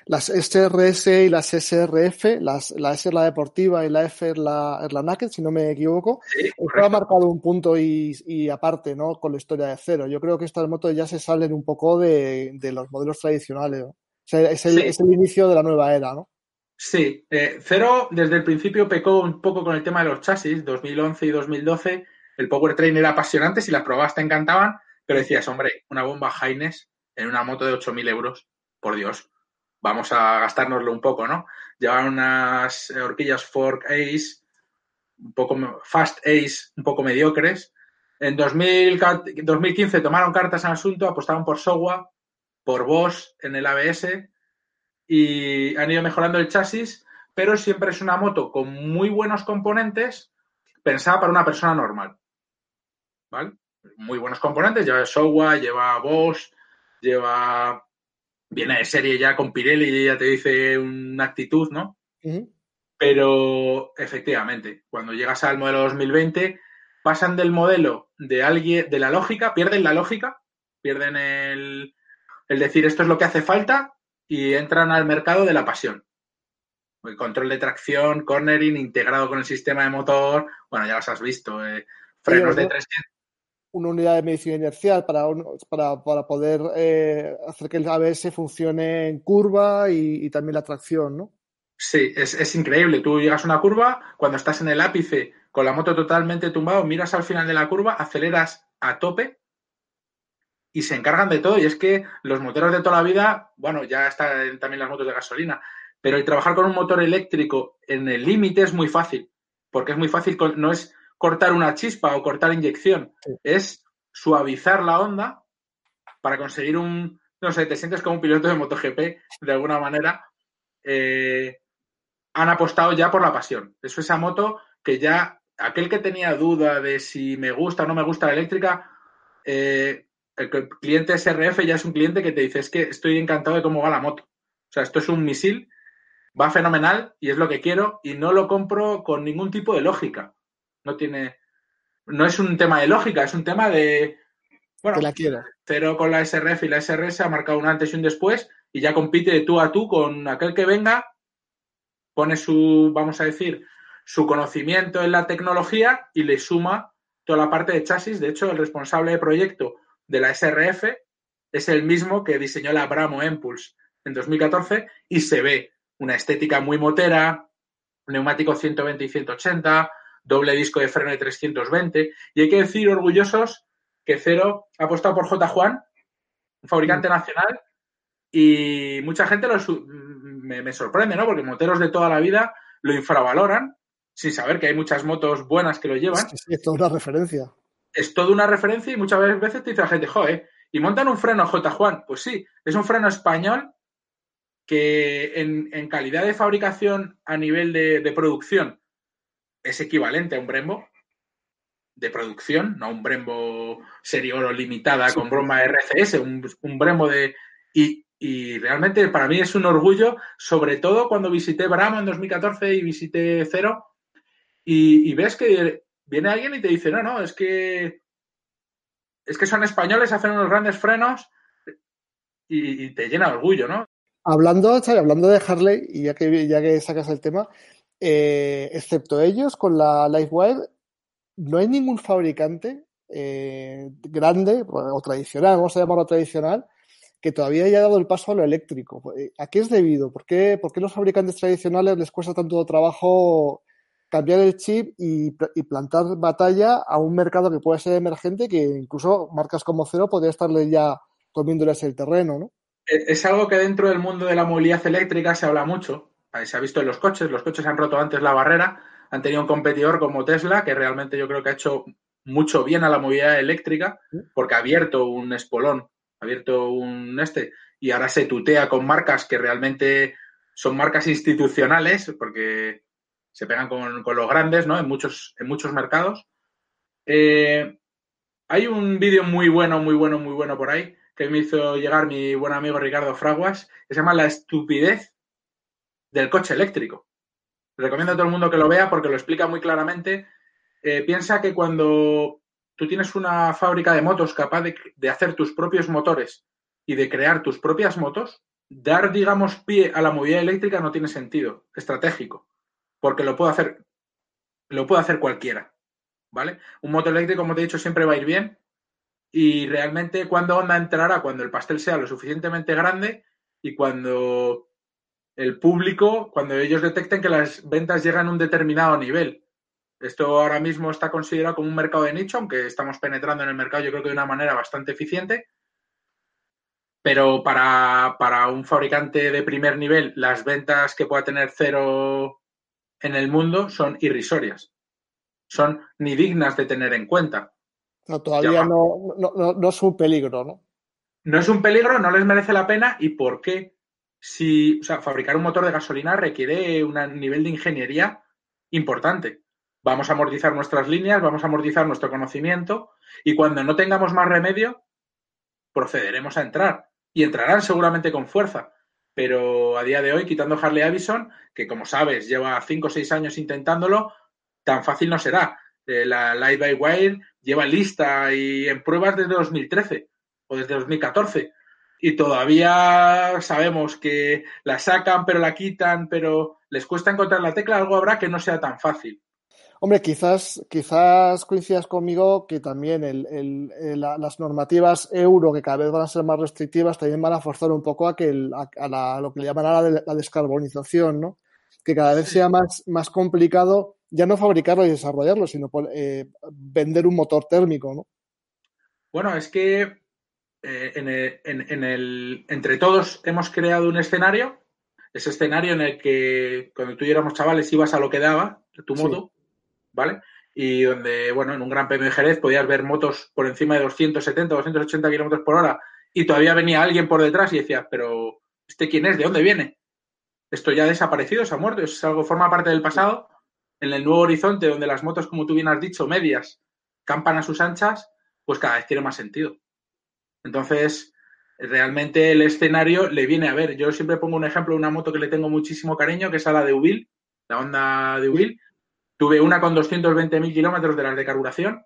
las SRS y las SRF, las, la S es la deportiva y la F es la, es la naked, si no me equivoco, sí, ha marcado un punto y, y, aparte, ¿no? Con la historia de cero. Yo creo que estas motos ya se salen un poco de, de los modelos tradicionales. O sea, es el, es el, inicio de la nueva era, ¿no? Sí, eh, Cero desde el principio pecó un poco con el tema de los chasis, 2011 y 2012. El powertrain era apasionante, si las probabas te encantaban, pero decías, hombre, una bomba Haines en una moto de 8.000 euros, por Dios vamos a gastárnoslo un poco, ¿no? Llevaban unas horquillas Fork Ace, un poco Fast Ace, un poco mediocres. En 2015 tomaron cartas en asunto, apostaron por Sowa, por Bosch en el ABS y han ido mejorando el chasis, pero siempre es una moto con muy buenos componentes pensada para una persona normal. ¿Vale? Muy buenos componentes, lleva Sowa, lleva Bosch, lleva viene de serie ya con Pirelli y ya te dice una actitud, ¿no? Pero efectivamente, cuando llegas al modelo 2020, pasan del modelo de alguien, de la lógica, pierden la lógica, pierden el, el decir esto es lo que hace falta y entran al mercado de la pasión. El control de tracción, cornering, integrado con el sistema de motor, bueno, ya los has visto, eh, frenos de 300 una unidad de medicina inercial para, para, para poder eh, hacer que el ABS funcione en curva y, y también la tracción, ¿no? Sí, es, es, increíble. Tú llegas a una curva, cuando estás en el ápice con la moto totalmente tumbado, miras al final de la curva, aceleras a tope y se encargan de todo. Y es que los moteros de toda la vida, bueno, ya están también las motos de gasolina, pero el trabajar con un motor eléctrico en el límite es muy fácil, porque es muy fácil, no es cortar una chispa o cortar inyección, es suavizar la onda para conseguir un no sé, te sientes como un piloto de MotoGP de alguna manera. Eh, han apostado ya por la pasión. Eso esa moto que ya aquel que tenía duda de si me gusta o no me gusta la eléctrica, eh, el cliente SRF ya es un cliente que te dice es que estoy encantado de cómo va la moto. O sea, esto es un misil, va fenomenal y es lo que quiero y no lo compro con ningún tipo de lógica. No tiene, no es un tema de lógica, es un tema de, bueno, la. Cero con la SRF y la SRS ha marcado un antes y un después y ya compite de tú a tú con aquel que venga, pone su, vamos a decir, su conocimiento en la tecnología y le suma toda la parte de chasis. De hecho, el responsable de proyecto de la SRF es el mismo que diseñó la Bramo Impulse en 2014 y se ve una estética muy motera, neumático 120 y 180, doble disco de freno de 320 y hay que decir orgullosos que Cero ha apostado por J. Juan, un fabricante mm. nacional y mucha gente me, me sorprende, ¿no? Porque moteros de toda la vida lo infravaloran sin saber que hay muchas motos buenas que lo llevan. Es, es toda una referencia. Es toda una referencia y muchas veces te dice la gente, joder, ¿y montan un freno J. Juan? Pues sí, es un freno español que en, calidad de fabricación a nivel de, producción es equivalente a un Brembo de producción, no un Brembo serie oro limitada con broma RCS, un, un Brembo de... Y, y, realmente para mí es un orgullo, sobre todo cuando visité Bramo en 2014 y visité Cero, y, ves que viene alguien y te dice, no, no, es que es que son españoles, hacen unos grandes frenos y, te llena de orgullo, ¿no? Hablando, hablando de Harley, y ya que, ya que sacas el tema, eh, excepto ellos, con la Livewire, no hay ningún fabricante eh, grande o tradicional, vamos a llamarlo tradicional, que todavía haya dado el paso a lo eléctrico. ¿A qué es debido? ¿Por qué, por qué los fabricantes tradicionales les cuesta tanto trabajo cambiar el chip y, plantar batalla a un mercado que puede ser emergente, que incluso marcas como Cero podría estarle ya comiéndoles el terreno, ¿no? Es algo que dentro del mundo de la movilidad eléctrica se habla mucho. Se ha visto en los coches, los coches han roto antes la barrera, han tenido un competidor como Tesla, que realmente yo creo que ha hecho mucho bien a la movilidad eléctrica, porque ha abierto un espolón, ha abierto un este, y ahora se tutea con marcas que realmente son marcas institucionales, porque se pegan con, los grandes, ¿no? En muchos, en muchos mercados. Eh, hay un vídeo muy bueno, muy bueno, muy bueno por ahí que me hizo llegar mi buen amigo Ricardo Fraguas, que se llama La estupidez del coche eléctrico. Recomiendo a todo el mundo que lo vea porque lo explica muy claramente. Eh, piensa que cuando tú tienes una fábrica de motos capaz de, hacer tus propios motores y de crear tus propias motos, dar, digamos, pie a la movilidad eléctrica no tiene sentido estratégico porque lo puede hacer, lo puede hacer cualquiera, ¿vale? Un motor eléctrico, como te he dicho, siempre va a ir bien y realmente cuando Honda entrará, cuando el pastel sea lo suficientemente grande y cuando el público, cuando ellos detecten que las ventas llegan a un determinado nivel. Esto ahora mismo está considerado como un mercado de nicho, aunque estamos penetrando en el mercado yo creo que de una manera bastante eficiente. Pero para, para un fabricante de primer nivel, las ventas que pueda tener cero en el mundo son irrisorias. Son ni dignas de tener en cuenta. No, todavía no, no, es un peligro, ¿no? No es un peligro, no les merece la pena. ¿Y por qué? Si, o sea, fabricar un motor de gasolina requiere un nivel de ingeniería importante. Vamos a amortizar nuestras líneas, vamos a amortizar nuestro conocimiento y cuando no tengamos más remedio, procederemos a entrar. Y entrarán seguramente con fuerza pero a día de hoy, quitando Harley Avison, que como sabes lleva cinco o seis años intentándolo, tan fácil no será. Eh, la Live by Wire lleva lista y en pruebas desde 2013 o desde 2014 y todavía sabemos que la sacan, pero la quitan, pero les cuesta encontrar la tecla, algo habrá que no sea tan fácil. Hombre, quizás, quizás coincidas conmigo que también el, las normativas euro, que cada vez van a ser más restrictivas, también van a forzar un poco a que a, lo que le llaman ahora la, descarbonización, ¿no? Que cada vez sea más, más complicado ya no fabricarlo y desarrollarlo, sino eh, vender un motor térmico, ¿no? Bueno, es que eh, en, el, en, el, entre todos hemos creado un escenario, ese escenario en el que cuando tú y éramos chavales ibas a lo que daba tu moto. ¿vale? Y donde, bueno, en un Gran Premio de Jerez podías ver motos por encima de 270, 280 kilómetros por hora y todavía venía alguien por detrás y decía, pero ¿este quién es? ¿De dónde viene? Esto ya ha desaparecido, se ha muerto, es algo, forma parte del pasado. En el nuevo horizonte, donde las motos, como tú bien has dicho, medias, campan a sus anchas, pues cada vez tiene más sentido. Entonces, realmente el escenario le viene a ver. Yo siempre pongo un ejemplo de una moto que le tengo muchísimo cariño, que es a la de Ubil, la Honda de Ubil. Tuve una con 220.000 kilómetros de las de carburación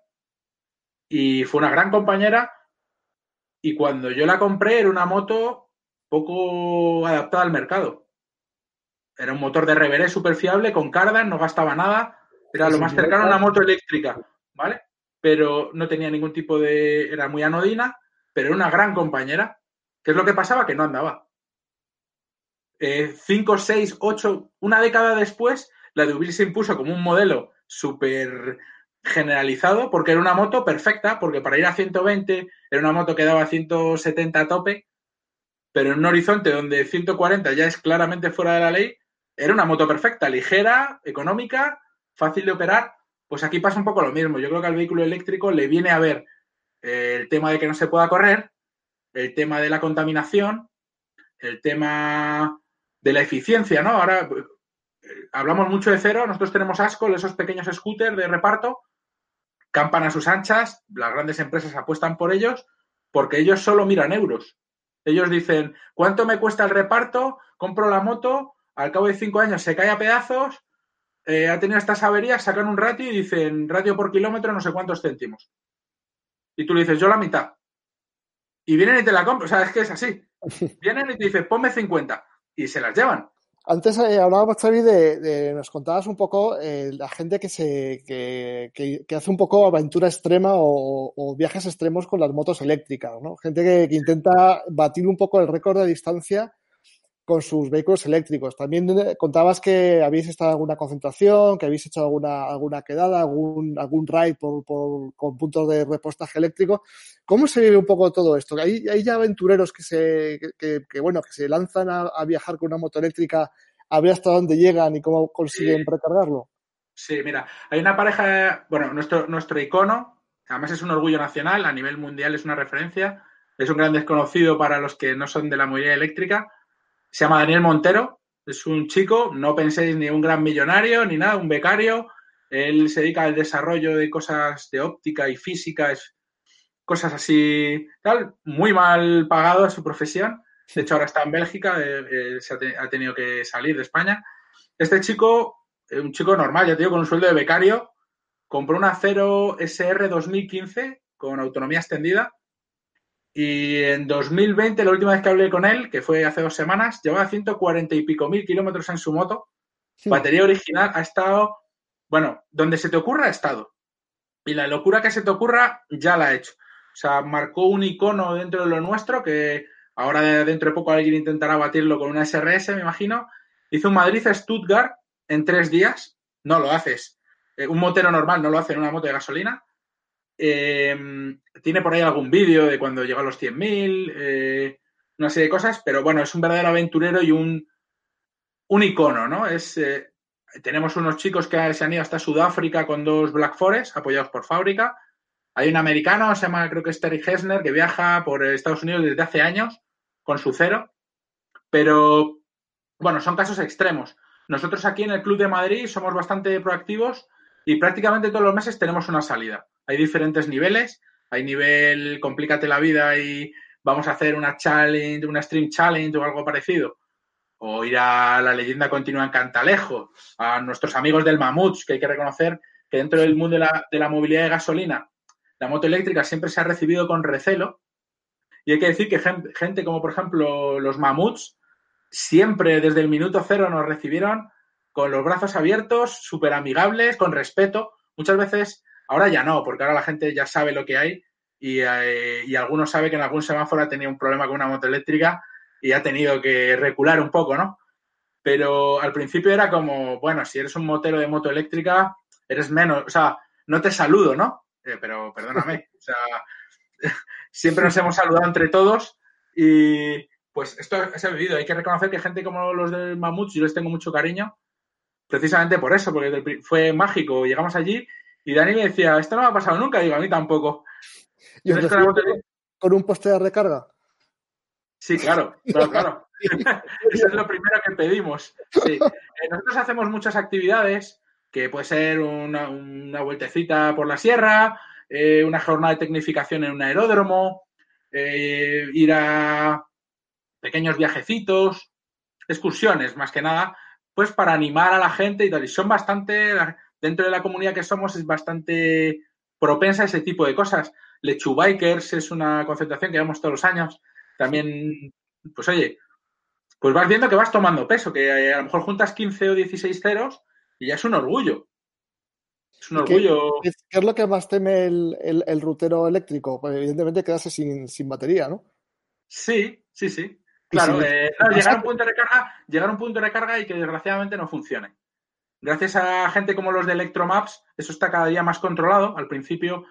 y fue una gran compañera. Y cuando yo la compré era una moto poco adaptada al mercado. Era un motor de reveré súper fiable, con cardan, no gastaba nada. Era lo más cercano a una moto eléctrica, ¿vale? Pero no tenía ningún tipo de... Era muy anodina, pero era una gran compañera. ¿Qué es lo que pasaba? Que no andaba. Eh, cinco, seis, ocho, una década después, la de se impuso como un modelo súper generalizado porque era una moto perfecta, porque para ir a 120 era una moto que daba 170 a tope, pero en un horizonte donde 140 ya es claramente fuera de la ley, era una moto perfecta, ligera, económica, fácil de operar. Pues aquí pasa un poco lo mismo. Yo creo que al vehículo eléctrico le viene a ver el tema de que no se pueda correr, el tema de la contaminación, el tema de la eficiencia, ¿no? Ahora eh, hablamos mucho de cero, nosotros tenemos Ascol, esos pequeños scooters de reparto, campan a sus anchas, las grandes empresas apuestan por ellos porque ellos solo miran euros. Ellos dicen, ¿cuánto me cuesta el reparto? Compro la moto, al cabo de cinco años se cae a pedazos, eh, ha tenido estas averías, sacan un ratio y dicen, ratio por kilómetro no sé cuántos céntimos. Y tú le dices, yo la mitad. Y vienen y te la compran, o sea, es que es así. Vienen y te dicen, ponme 50 y se las llevan. Antes eh, hablábamos, Xavi, de, nos contabas un poco eh, la gente que, se, que, que, hace un poco aventura extrema o, viajes extremos con las motos eléctricas, ¿no? Gente que, intenta batir un poco el récord de distancia con sus vehículos eléctricos. También eh, contabas que habéis estado en alguna concentración, que habéis hecho alguna, alguna quedada, algún, algún ride por, por, con puntos de repostaje eléctrico. ¿Cómo se vive un poco todo esto? ¿Hay, hay ya aventureros que se, que, que, bueno, que se lanzan a, a, viajar con una moto eléctrica a ver hasta dónde llegan y cómo consiguen recargarlo? Sí, mira, hay una pareja, bueno, nuestro, nuestro icono, además es un orgullo nacional, a nivel mundial es una referencia, es un gran desconocido para los que no son de la movilidad eléctrica, se llama Daniel Montero, es un chico, no penséis ni un gran millonario ni nada, un becario. Él se dedica al desarrollo de cosas de óptica y física, cosas así, tal, muy mal pagado a su profesión. De hecho, ahora está en Bélgica, eh, eh, se ha, tenido que salir de España. Este chico, eh, un chico normal, ya te digo, con un sueldo de becario, compró una Cero SR 2015 con autonomía extendida y en 2020, la última vez que hablé con él, que fue hace dos semanas, llevaba 140 y pico mil kilómetros en su moto. Batería original ha estado, bueno, donde se te ocurra ha estado. Y la locura que se te ocurra ya la ha hecho. O sea, marcó un icono dentro de lo nuestro que ahora dentro de poco alguien intentará batirlo con una SRS, me imagino. Hizo un Madrid-Stuttgart en tres días. No lo haces. Eh, un motero normal no lo hace en una moto de gasolina. Eh, tiene por ahí algún vídeo de cuando llegó a los 100.000, eh, una serie de cosas, pero bueno, es un verdadero aventurero y un, un icono, ¿no? Es, eh, tenemos unos chicos que se han ido hasta Sudáfrica con dos Black Forest apoyados por fábrica. Hay un americano, se llama creo que es Terry Hesner, que viaja por Estados Unidos desde hace años con su cero. Pero bueno, son casos extremos. Nosotros aquí en el Club de Madrid somos bastante proactivos y prácticamente todos los meses tenemos una salida hay diferentes niveles. Hay nivel complícate la vida y vamos a hacer una challenge, una stream challenge o algo parecido. O ir a la leyenda continua en Cantalejo, a nuestros amigos del Mamuts, que hay que reconocer que dentro del mundo de la, de la movilidad de gasolina, la moto eléctrica siempre se ha recibido con recelo. Y hay que decir que gente, gente como, por ejemplo, los Mamuts, siempre desde el minuto cero nos recibieron con los brazos abiertos, súper amigables, con respeto. Muchas veces Ahora ya no, porque ahora la gente ya sabe lo que hay y, eh, y algunos sabe que en algún semáforo ha tenido un problema con una moto eléctrica y ha tenido que recular un poco, ¿no? Pero al principio era como, bueno, si eres un motero de moto eléctrica, eres menos, o sea, no te saludo, ¿no? Eh, pero perdóname, o sea, siempre nos hemos saludado entre todos y pues esto se ha vivido. Hay que reconocer que gente como los del Mamut, yo les tengo mucho cariño, precisamente por eso, porque fue mágico. Llegamos allí y Dani me decía, esto no me ha pasado nunca, digo, a mí tampoco. ¿Y con un poste de recarga? Sí, claro, claro, claro. Eso es lo primero que pedimos. Sí. Eh, nosotros hacemos muchas actividades, que puede ser una, una vueltecita por la sierra, eh, una jornada de tecnificación en un aeródromo, eh, ir a pequeños viajecitos, excursiones más que nada, pues para animar a la gente y tal. Y son bastante, dentro de la comunidad que somos, es bastante propensa a ese tipo de cosas. Lechubikers es una concentración que vemos todos los años. También, pues oye, pues vas viendo que vas tomando peso, que a lo mejor juntas 15 o 16 ceros y ya es un orgullo. Es un orgullo. ¿Qué, es lo que más teme el, el, rutero eléctrico? Pues evidentemente quedarse sin, sin, batería, ¿no? Sí, sí, sí. Claro, eh, llegar, a un punto de recarga, llegar a un punto de recarga y que desgraciadamente no funcione. Gracias a gente como los de Electromaps, eso está cada día más controlado. Al principio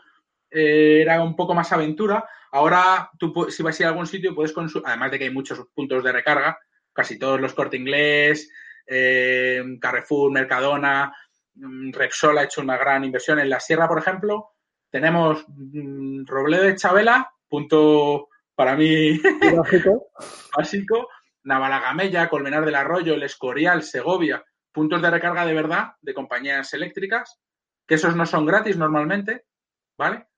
eh, era un poco más aventura. Ahora, tú si vas a ir a algún sitio, puedes consumir, además de que hay muchos puntos de recarga, casi todos los corte inglés, eh, Carrefour, Mercadona, mm, Repsol ha hecho una gran inversión. En la sierra, por ejemplo, tenemos mm, Robledo de Chabela, punto para mí básico, básico Navalagamella, Colmenar del Arroyo, El Escorial, Segovia, puntos de recarga de verdad de compañías eléctricas, que esos no son gratis normalmente, ¿vale?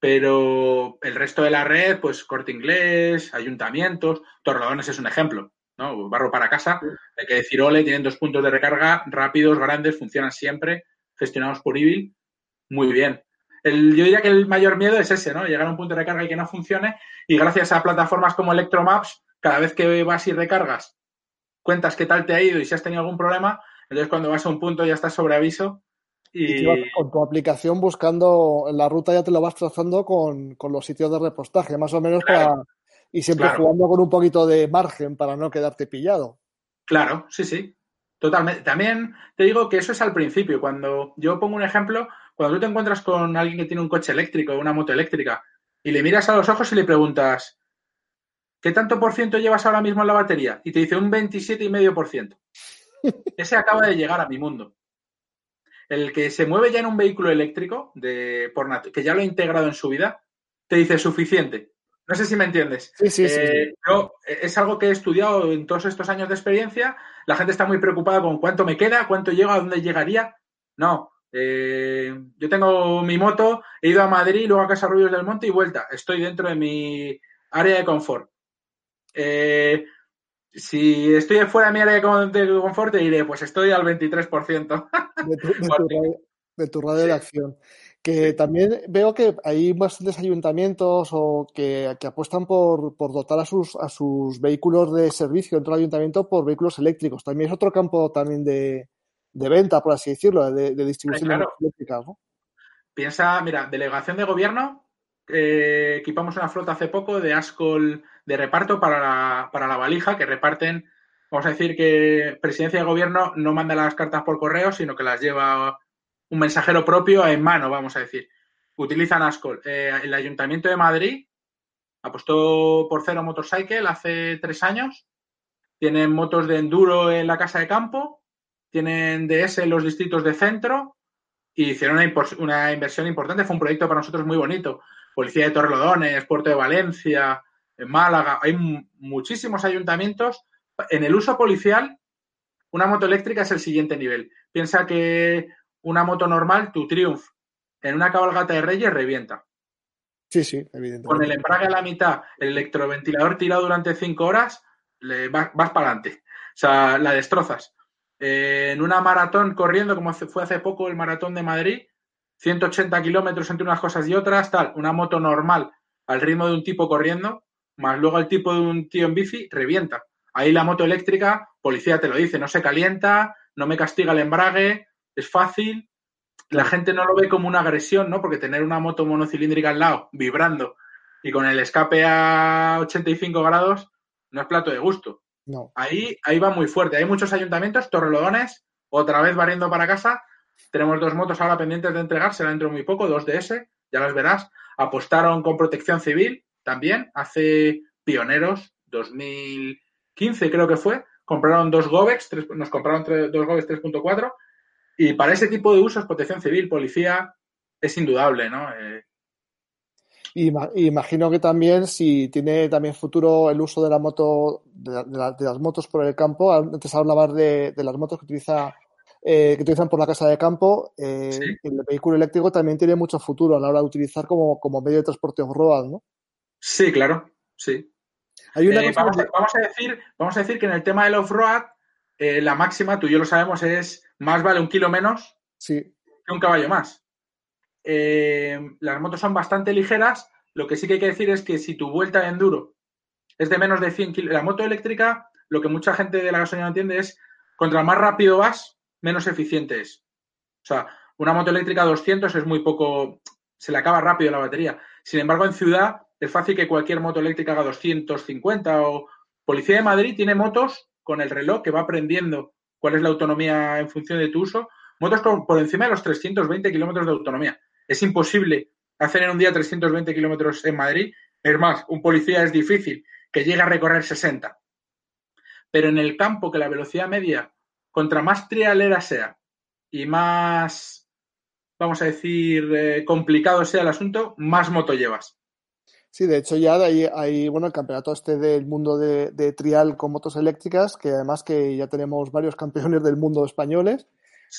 Pero el resto de la red, pues Corte Inglés, ayuntamientos, Torrelodones es un ejemplo, ¿no? Barro para casa, hay que decir, ole, tienen dos puntos de recarga rápidos, grandes, funcionan siempre, gestionados por IBIL, muy bien. El, yo diría que el mayor miedo es ese, ¿no? Llegar a un punto de recarga y que no funcione. Y gracias a plataformas como Electromaps, cada vez que vas y recargas, cuentas qué tal te ha ido y si has tenido algún problema, entonces cuando vas a un punto ya estás sobre aviso y... con tu aplicación buscando la ruta ya te lo vas trazando con, los sitios de repostaje, más o menos para... Y siempre jugando con un poquito de margen para no quedarte pillado. Claro, sí, sí. Totalmente. También te digo que eso es al principio. Cuando yo pongo un ejemplo, cuando tú te encuentras con alguien que tiene un coche eléctrico o una moto eléctrica y le miras a los ojos y le preguntas, ¿qué tanto por ciento llevas ahora mismo en la batería? Y te dice un 27,5%. Ese acaba de llegar a mi mundo el que se mueve ya en un vehículo eléctrico, de, por que ya lo ha integrado en su vida, te dice suficiente. No sé si me entiendes. Sí, sí, sí, eh, es algo que he estudiado en todos estos años de experiencia. La gente está muy preocupada con cuánto me queda, cuánto llego, a dónde llegaría. No. Eh, yo tengo mi moto, he ido a Madrid, luego a Casa Rubios del Monte y vuelta. Estoy dentro de mi área de confort. Eh, si estoy fuera de mi área de confort, te diré, pues estoy al 23%. De tu, de tu, radio, de, acción. Que también veo que hay bastantes ayuntamientos o que, apuestan por, dotar a sus, a sus vehículos de servicio dentro del ayuntamiento por vehículos eléctricos. También es otro campo también de, venta, por así decirlo, de, distribución eléctrica. Piensa, mira, delegación de gobierno, eh, equipamos una flota hace poco de Ascol de reparto para la, para la valija, que reparten, vamos a decir que presidencia de gobierno no manda las cartas por correo, sino que las lleva un mensajero propio en mano, vamos a decir. Utilizan Ascol. Eh, el Ayuntamiento de Madrid apostó por Cero Motorcycle hace tres años. Tienen motos de enduro en la casa de campo, tienen DS en los distritos de centro y hicieron una, una inversión importante. Fue un proyecto para nosotros muy bonito. Policía de Torrelodones, Puerto de Valencia, en Málaga, hay muchísimos ayuntamientos. En el uso policial, una moto eléctrica es el siguiente nivel. Piensa que una moto normal, tu Triumph, en una cabalgata de Reyes revienta. Sí, sí, evidentemente. Con el embrague a la mitad, el electroventilador tirado durante cinco horas, le vas, para adelante. O sea, la destrozas. Eh, en una maratón corriendo, como fue hace poco el maratón de Madrid, 180 kilómetros entre unas cosas y otras, tal, una moto normal al ritmo de un tipo corriendo, más luego el tipo de un tío en bici, revienta. Ahí la moto eléctrica, policía te lo dice, no se calienta, no me castiga el embrague, es fácil. La gente no lo ve como una agresión, ¿no? Porque tener una moto monocilíndrica al lado, vibrando, y con el escape a 85 grados, no es plato de gusto. No. Ahí, ahí va muy fuerte. Hay muchos ayuntamientos, Torrelodones, otra vez variando para casa. Tenemos dos motos ahora pendientes de entregarse dentro de muy poco, dos de ese, ya las verás. Apostaron con protección civil, también, hace pioneros, 2015 creo que fue, compraron dos Govex, nos compraron dos Govex 3.4 y para ese tipo de usos, protección civil, policía, es indudable, ¿no? Eh, imagino que también si tiene también futuro el uso de la moto, de, las motos por el campo, antes hablabas de, de las motos que utiliza eh, que utilizan por la casa de campo, eh, el vehículo eléctrico también tiene mucho futuro a la hora de utilizar como, como medio de transporte off-road, ¿no? Sí, claro, sí. Hay una eh, vamos, vamos, a decir, vamos a decir que en el tema del off-road, la máxima, tú y yo lo sabemos, es más vale un kilo menos sí. que un caballo más. las motos son bastante ligeras, lo que sí que hay que decir es que si tu vuelta de enduro es de menos de 100 kilos, la moto eléctrica, lo que mucha gente de la gasolina no entiende es, contra más rápido vas, menos eficiente es. O sea, una moto eléctrica 200 es muy poco, se le acaba rápido la batería. Sin embargo, en ciudad es fácil que cualquier moto eléctrica haga 250 o Policía de Madrid tiene motos con el reloj que va aprendiendo cuál es la autonomía en función de tu uso, motos por encima de los 320 kilómetros de autonomía. Es imposible hacer en un día 320 kilómetros en Madrid. Es más, un policía es difícil que llegue a recorrer 60. Pero en el campo, que la velocidad media contra más trialera sea y más, vamos a decir, eh, complicado sea el asunto, más moto llevas. Sí, de hecho ya hay, hay bueno, el campeonato este del mundo de, trial con motos eléctricas, que además que ya tenemos varios campeones del mundo españoles.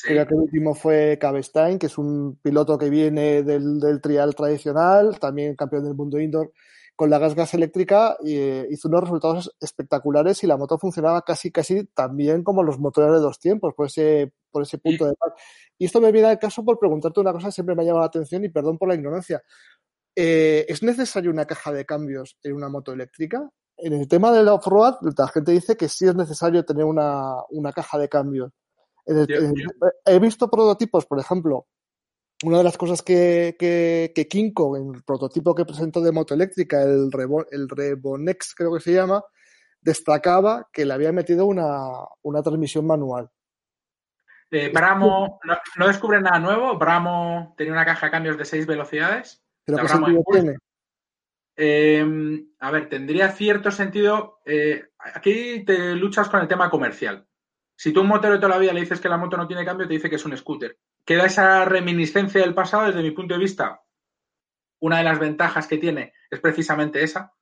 Creo que el último fue Cabestein, que es un piloto que viene del, del trial tradicional, también campeón del mundo indoor con la gas gas eléctrica eh, hizo unos resultados espectaculares y la moto funcionaba casi casi tan bien como los motores de dos tiempos por ese por ese punto de paz. Y esto me viene al caso por preguntarte una cosa que siempre me ha llamado la atención y perdón por la ignorancia. Eh, ¿Es necesario una caja de cambios en una moto eléctrica? En el tema del off-road, la gente dice que sí es necesario tener una, una caja de cambios. he visto prototipos, por ejemplo, una de las cosas que, que, que, Kinko, en el prototipo que presentó de moto eléctrica, el, el Rebonex creo que se llama, destacaba que le había metido una, una transmisión manual. Eh, Bramo no, descubre nada nuevo. Bramo tenía una caja de cambios de seis velocidades. ¿Pero qué sentido tiene? Eh, a ver, tendría cierto sentido. Eh, aquí te luchas con el tema comercial. Si tú un motero de toda la vida le dices que la moto no tiene cambio, te dice que es un scooter queda esa reminiscencia del pasado desde mi punto de vista. Una de las ventajas que tiene es precisamente esa.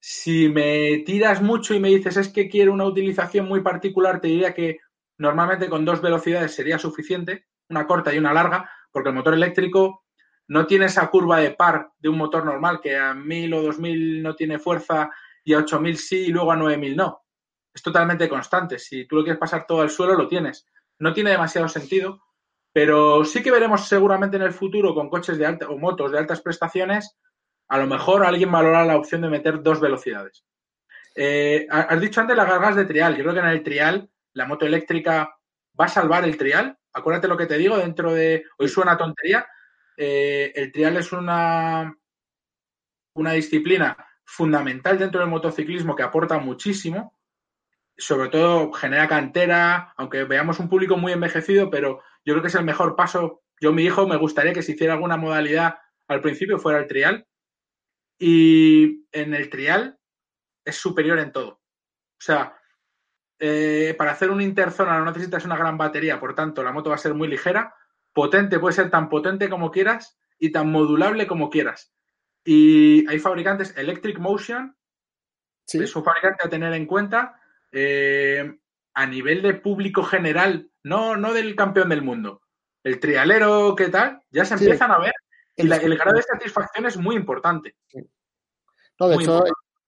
Si me tiras mucho y me dices es que quiero una utilización muy particular, te diría que normalmente con dos velocidades sería suficiente, una corta y una larga, porque el motor eléctrico no tiene esa curva de par de un motor normal que a 1000 o 2000 no tiene fuerza y a 8000 sí y luego a 9000 no. Es totalmente constante. Si tú lo quieres pasar todo al suelo, lo tienes. No tiene demasiado sentido pero sí que veremos seguramente en el futuro con coches de alta o motos de altas prestaciones, a lo mejor alguien valora la opción de meter dos velocidades. Eh, has dicho antes las gargas de trial. Yo creo que en el trial la moto eléctrica va a salvar el trial. Acuérdate lo que te digo dentro de. Hoy suena tontería. Eh, el trial es una, una disciplina fundamental dentro del motociclismo que aporta muchísimo. Sobre todo genera cantera, aunque veamos un público muy envejecido, pero yo creo que es el mejor paso. Yo, mi hijo, me gustaría que se hiciera alguna modalidad al principio, fuera el trial. Y en el trial es superior en todo. O sea, eh, para hacer un interzona no necesitas una gran batería, por tanto, la moto va a ser muy ligera. Potente, puede ser tan potente como quieras y tan modulable como quieras. Y hay fabricantes, Electric Motion, es un fabricante a tener en cuenta. Eh, a nivel de público general, no, no del campeón del mundo, el trialero, ¿qué tal? Ya se empiezan a ver y el grado de satisfacción es muy importante. No, de hecho,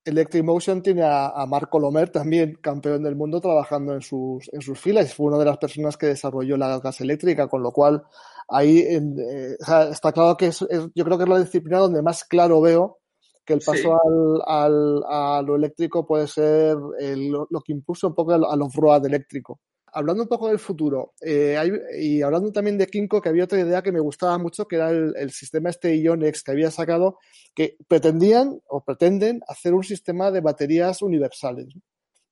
Electric Motion tiene a, Marco Lomer también, campeón del mundo, trabajando en sus, en sus filas. Fue una de las personas que desarrolló la gas eléctrica, con lo cual ahí eh, está claro que yo creo que es la disciplina donde más claro veo que el paso al, a lo eléctrico puede ser lo, que impuso un poco al, al off-road eléctrico hablando un poco del futuro, eh, y hablando también de Kinko, que había otra idea que me gustaba mucho, que era el, sistema este Ionex que había sacado, que pretendían o pretenden hacer un sistema de baterías universales.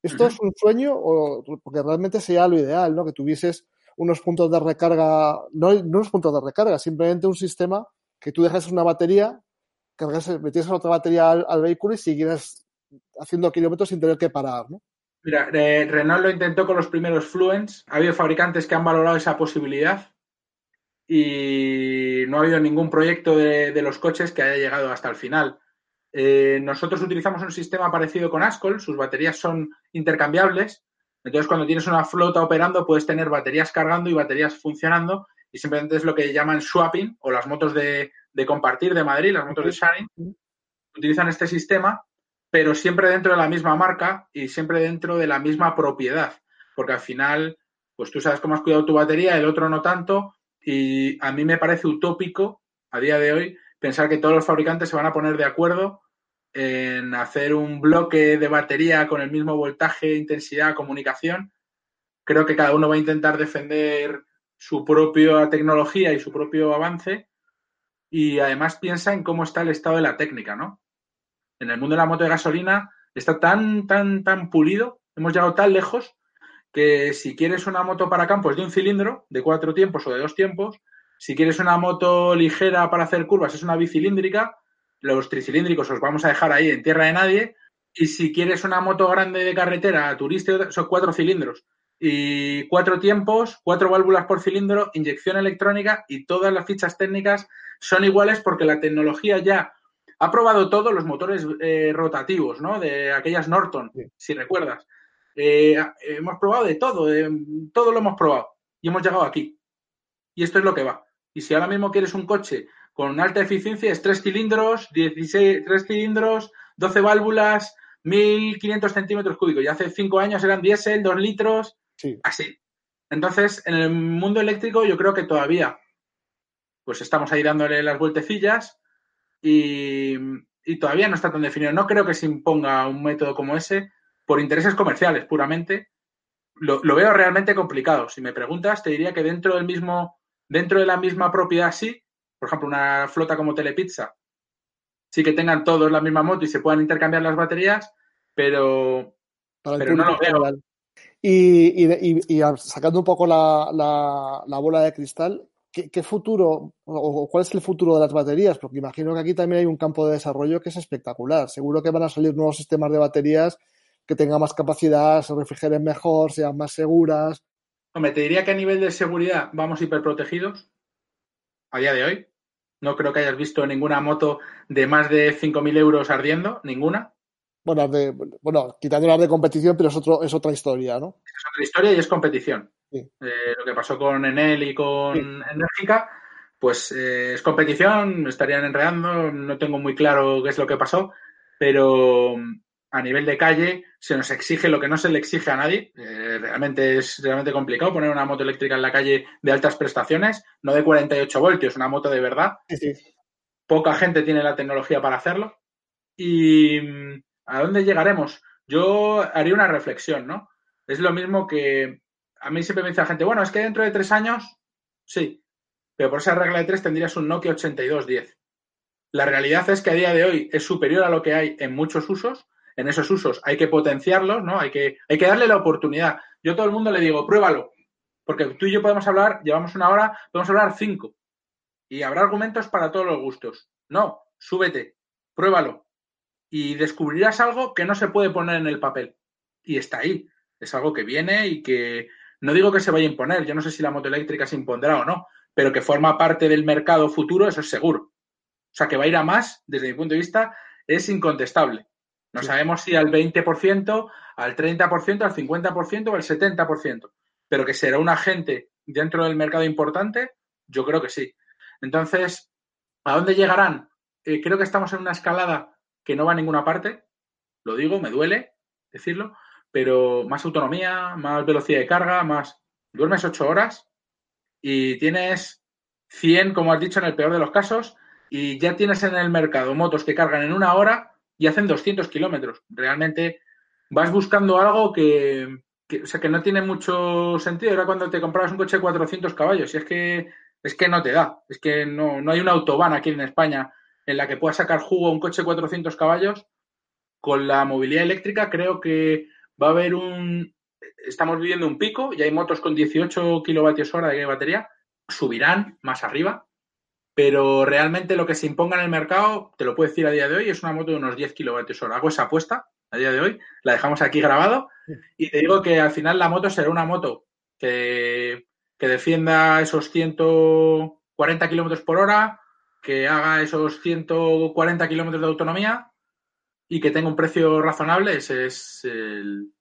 ¿Esto es un sueño o porque realmente sería lo ideal, ¿no? Que tuvieses unos puntos de recarga, no, no unos puntos de recarga, simplemente un sistema que tú dejas una batería, cargas, metieses otra batería al, al vehículo y siguieras haciendo kilómetros sin tener que parar, ¿no? Mira, Renault lo intentó con los primeros Fluence. Ha habido fabricantes que han valorado esa posibilidad. y no ha habido ningún proyecto de, los coches que haya llegado hasta el final. Eh, nosotros utilizamos un sistema parecido con Ascol, sus baterías son intercambiables, entonces cuando tienes una flota operando puedes tener baterías cargando y baterías funcionando y simplemente es lo que llaman swapping o las motos de, compartir de Madrid, las motos de sharing, utilizan este sistema, pero siempre dentro de la misma marca y siempre dentro de la misma propiedad, porque al final, pues tú sabes cómo has cuidado tu batería, el otro no tanto, y a mí me parece utópico a día de hoy pensar que todos los fabricantes se van a poner de acuerdo en hacer un bloque de batería con el mismo voltaje, intensidad, comunicación. Creo que cada uno va a intentar defender su propia tecnología y su propio avance y además piensa en cómo está el estado de la técnica, ¿no? En el mundo de la moto de gasolina está tan, tan, tan pulido, hemos llegado tan lejos que si quieres una moto para campos de un cilindro, de cuatro tiempos o de dos tiempos, si quieres una moto ligera para hacer curvas, es una bicilíndrica, los tricilíndricos os vamos a dejar ahí en tierra de nadie, y si quieres una moto grande de carretera, turista, son cuatro cilindros y cuatro tiempos, cuatro válvulas por cilindro, inyección electrónica y todas las fichas técnicas son iguales porque la tecnología ya ha probado todos los motores eh, rotativos, ¿no? De aquellas Norton, si recuerdas. Eh, hemos probado de todo, todo lo hemos probado y hemos llegado aquí. Y esto es lo que va. Y si ahora mismo quieres un coche con alta eficiencia, es tres cilindros, 16, tres cilindros, 12 válvulas, 1500 centímetros cúbicos. Y hace cinco años eran diésel, dos litros, así. Entonces, en el mundo eléctrico yo creo que todavía, pues estamos ahí dándole las vueltecillas y, y todavía no está tan definido. No creo que se imponga un método como ese, por intereses comerciales puramente, lo, veo realmente complicado. Si me preguntas, te diría que dentro del mismo, dentro de la misma propiedad sí, por ejemplo, una flota como Telepizza, sí que tengan todos la misma moto y se puedan intercambiar las baterías, pero, pero no lo veo. Y, y, sacando un poco la, la, bola de cristal, ¿qué, ¿qué, futuro o cuál es el futuro de las baterías? Porque imagino que aquí también hay un campo de desarrollo que es espectacular. Seguro que van a salir nuevos sistemas de baterías que tengan más capacidad, se refrigeren mejor, sean más seguras. Hombre, te diría que a nivel de seguridad vamos hiperprotegidos a día de hoy. No creo que hayas visto ninguna moto de más de 5.000 euros ardiendo, ninguna. Bueno, de, bueno, quitando las de competición, pero es, otro, es otra historia, ¿no? Es otra historia y es competición. Eh, lo que pasó con Enel y con Enérgica, pues eh, es competición, estarían enredando, no tengo muy claro qué es lo que pasó, pero a nivel de calle se nos exige lo que no se le exige a nadie. Eh, realmente es realmente complicado poner una moto eléctrica en la calle de altas prestaciones, no de 48 voltios, una moto de verdad. Poca gente tiene la tecnología para hacerlo. ¿Y mm, a dónde llegaremos? Yo haría una reflexión, ¿no? Es lo mismo que a mí siempre me dice la gente, bueno, es que dentro de tres años, sí, pero por esa regla de tres tendrías un Nokia 8210. La realidad es que a día de hoy es superior a lo que hay en muchos usos en esos usos hay que potenciarlos, ¿no? Hay que, hay que darle la oportunidad. Yo a todo el mundo le digo, pruébalo, porque tú y yo podemos hablar, llevamos una hora, podemos hablar cinco. Y habrá argumentos para todos los gustos. No, súbete, pruébalo. Y descubrirás algo que no se puede poner en el papel. Y está ahí. Es algo que viene y que no digo que se vaya a imponer. Yo no sé si la moto eléctrica se impondrá o no, pero que forma parte del mercado futuro, eso es seguro. O sea, que va a ir a más, desde mi punto de vista, es incontestable. No sabemos si al 20%, al 30%, al 50% o al 70%, pero que será un agente dentro del mercado importante, yo creo que sí. Entonces, ¿a dónde llegarán? Eh, creo que estamos en una escalada que no va a ninguna parte, lo digo, me duele decirlo, pero más autonomía, más velocidad de carga, más... Duermes ocho horas y tienes 100, como has dicho, en el peor de los casos, y ya tienes en el mercado motos que cargan en una hora y hacen 200 kilómetros. Realmente vas buscando algo que, o sea, que no tiene mucho sentido. Era cuando te comprabas un coche de 400 caballos y es que, es que no te da. Es que no, no hay una autobahn aquí en España en la que puedas sacar jugo un coche de 400 caballos. Con la movilidad eléctrica creo que va a haber un... Estamos viviendo un pico y hay motos con 18 kilovatios hora de batería. Subirán más arriba pero realmente lo que se imponga en el mercado, te lo puedo decir a día de hoy, es una moto de unos 10 kilovatios hora. Hago esa apuesta a día de hoy, la dejamos aquí grabado y te digo que al final la moto será una moto que, que defienda esos 140 kilómetros por hora, que haga esos 140 kilómetros de autonomía y que tenga un precio razonable, ese es el,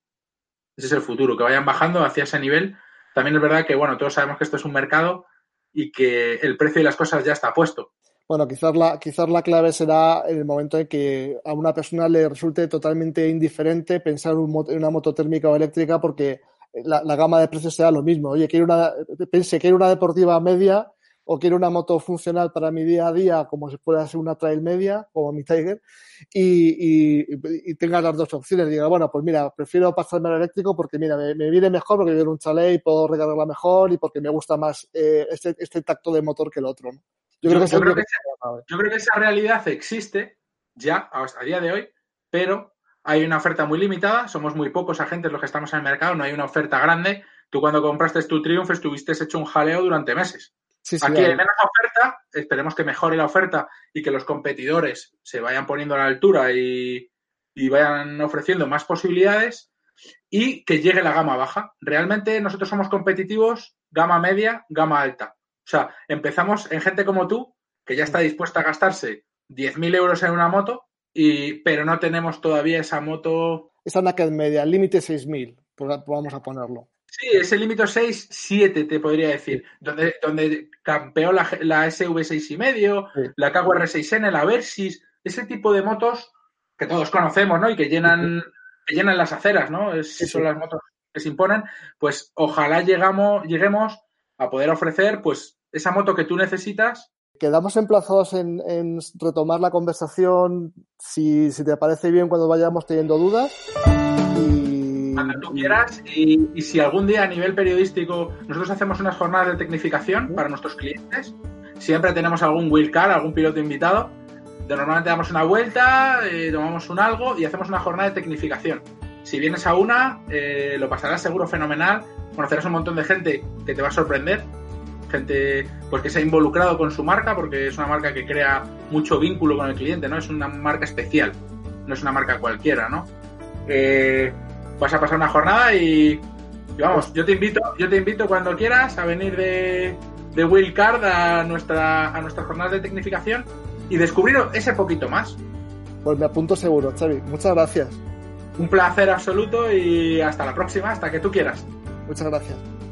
ese es el futuro, que vayan bajando hacia ese nivel. También es verdad que, bueno, todos sabemos que esto es un mercado y que el precio de las cosas ya está puesto. Bueno, quizás la, quizás la clave será en el momento en que a una persona le resulte totalmente indiferente pensar en una moto térmica o eléctrica porque la, gama de precios sea lo mismo. Oye, quiero una, pense, quiero una deportiva media o quiero una moto funcional para mi día a día, como se puede hacer una trail media, como mi Tiger, y, y, y tenga las dos opciones. Diga, bueno, pues mira, prefiero pasarme al eléctrico porque, mira, me, me viene mejor porque vivo en un chalet y puedo recargarla mejor y porque me gusta más eh, este, este tacto de motor que el otro. ¿no? Yo, creo, que, yo, creo que esa, yo creo que esa realidad existe ya a día de hoy, pero hay una oferta muy limitada, somos muy pocos agentes los que estamos en el mercado, no hay una oferta grande. Tú cuando compraste tu Triumph estuviste hecho un jaleo durante meses. Sí, sí, Aquí hay menos oferta, esperemos que mejore la oferta y que los competidores se vayan poniendo a la altura y, y vayan ofreciendo más posibilidades y que llegue la gama baja. Realmente nosotros somos competitivos, gama media, gama alta. O sea, empezamos en gente como tú, que ya está dispuesta a gastarse 10.000 euros en una moto, y, pero no tenemos todavía esa moto. Esa naked media, límite 6.000, vamos a ponerlo. Sí, ese límite 6, 7 te podría decir, donde, donde campeó la, la SV6 y medio, sí. la KWR6N, la Versys, ese tipo de motos que todos conocemos, ¿no? Y que llenan, sí. que llenan las aceras, ¿no? Es, sí, son las motos que se imponen. Pues ojalá llegamos, lleguemos a poder ofrecer, pues, esa moto que tú necesitas quedamos emplazados en, en, retomar la conversación si, si, te parece bien cuando vayamos teniendo dudas. Cuando tú quieras. Y, y, si algún día a nivel periodístico nosotros hacemos unas jornadas de tecnificación para nuestros clientes, siempre tenemos algún wheelcar, algún piloto invitado. De normalmente damos una vuelta, eh, tomamos un algo y hacemos una jornada de tecnificación. Si vienes a una, eh, lo pasarás seguro fenomenal. Conocerás un montón de gente que te va a sorprender gente pues que se ha involucrado con su marca porque es una marca que crea mucho vínculo con el cliente, ¿no? Es una marca especial, no es una marca cualquiera, ¿no? Eh, vas a pasar una jornada y, y, vamos, yo te invito, yo te invito cuando quieras a venir de, de Wheelcard a nuestra, a nuestra jornada de tecnificación y descubrir ese poquito más. Pues me apunto seguro, Xavi. Muchas gracias. Un placer absoluto y hasta la próxima, hasta que tú quieras. Muchas gracias.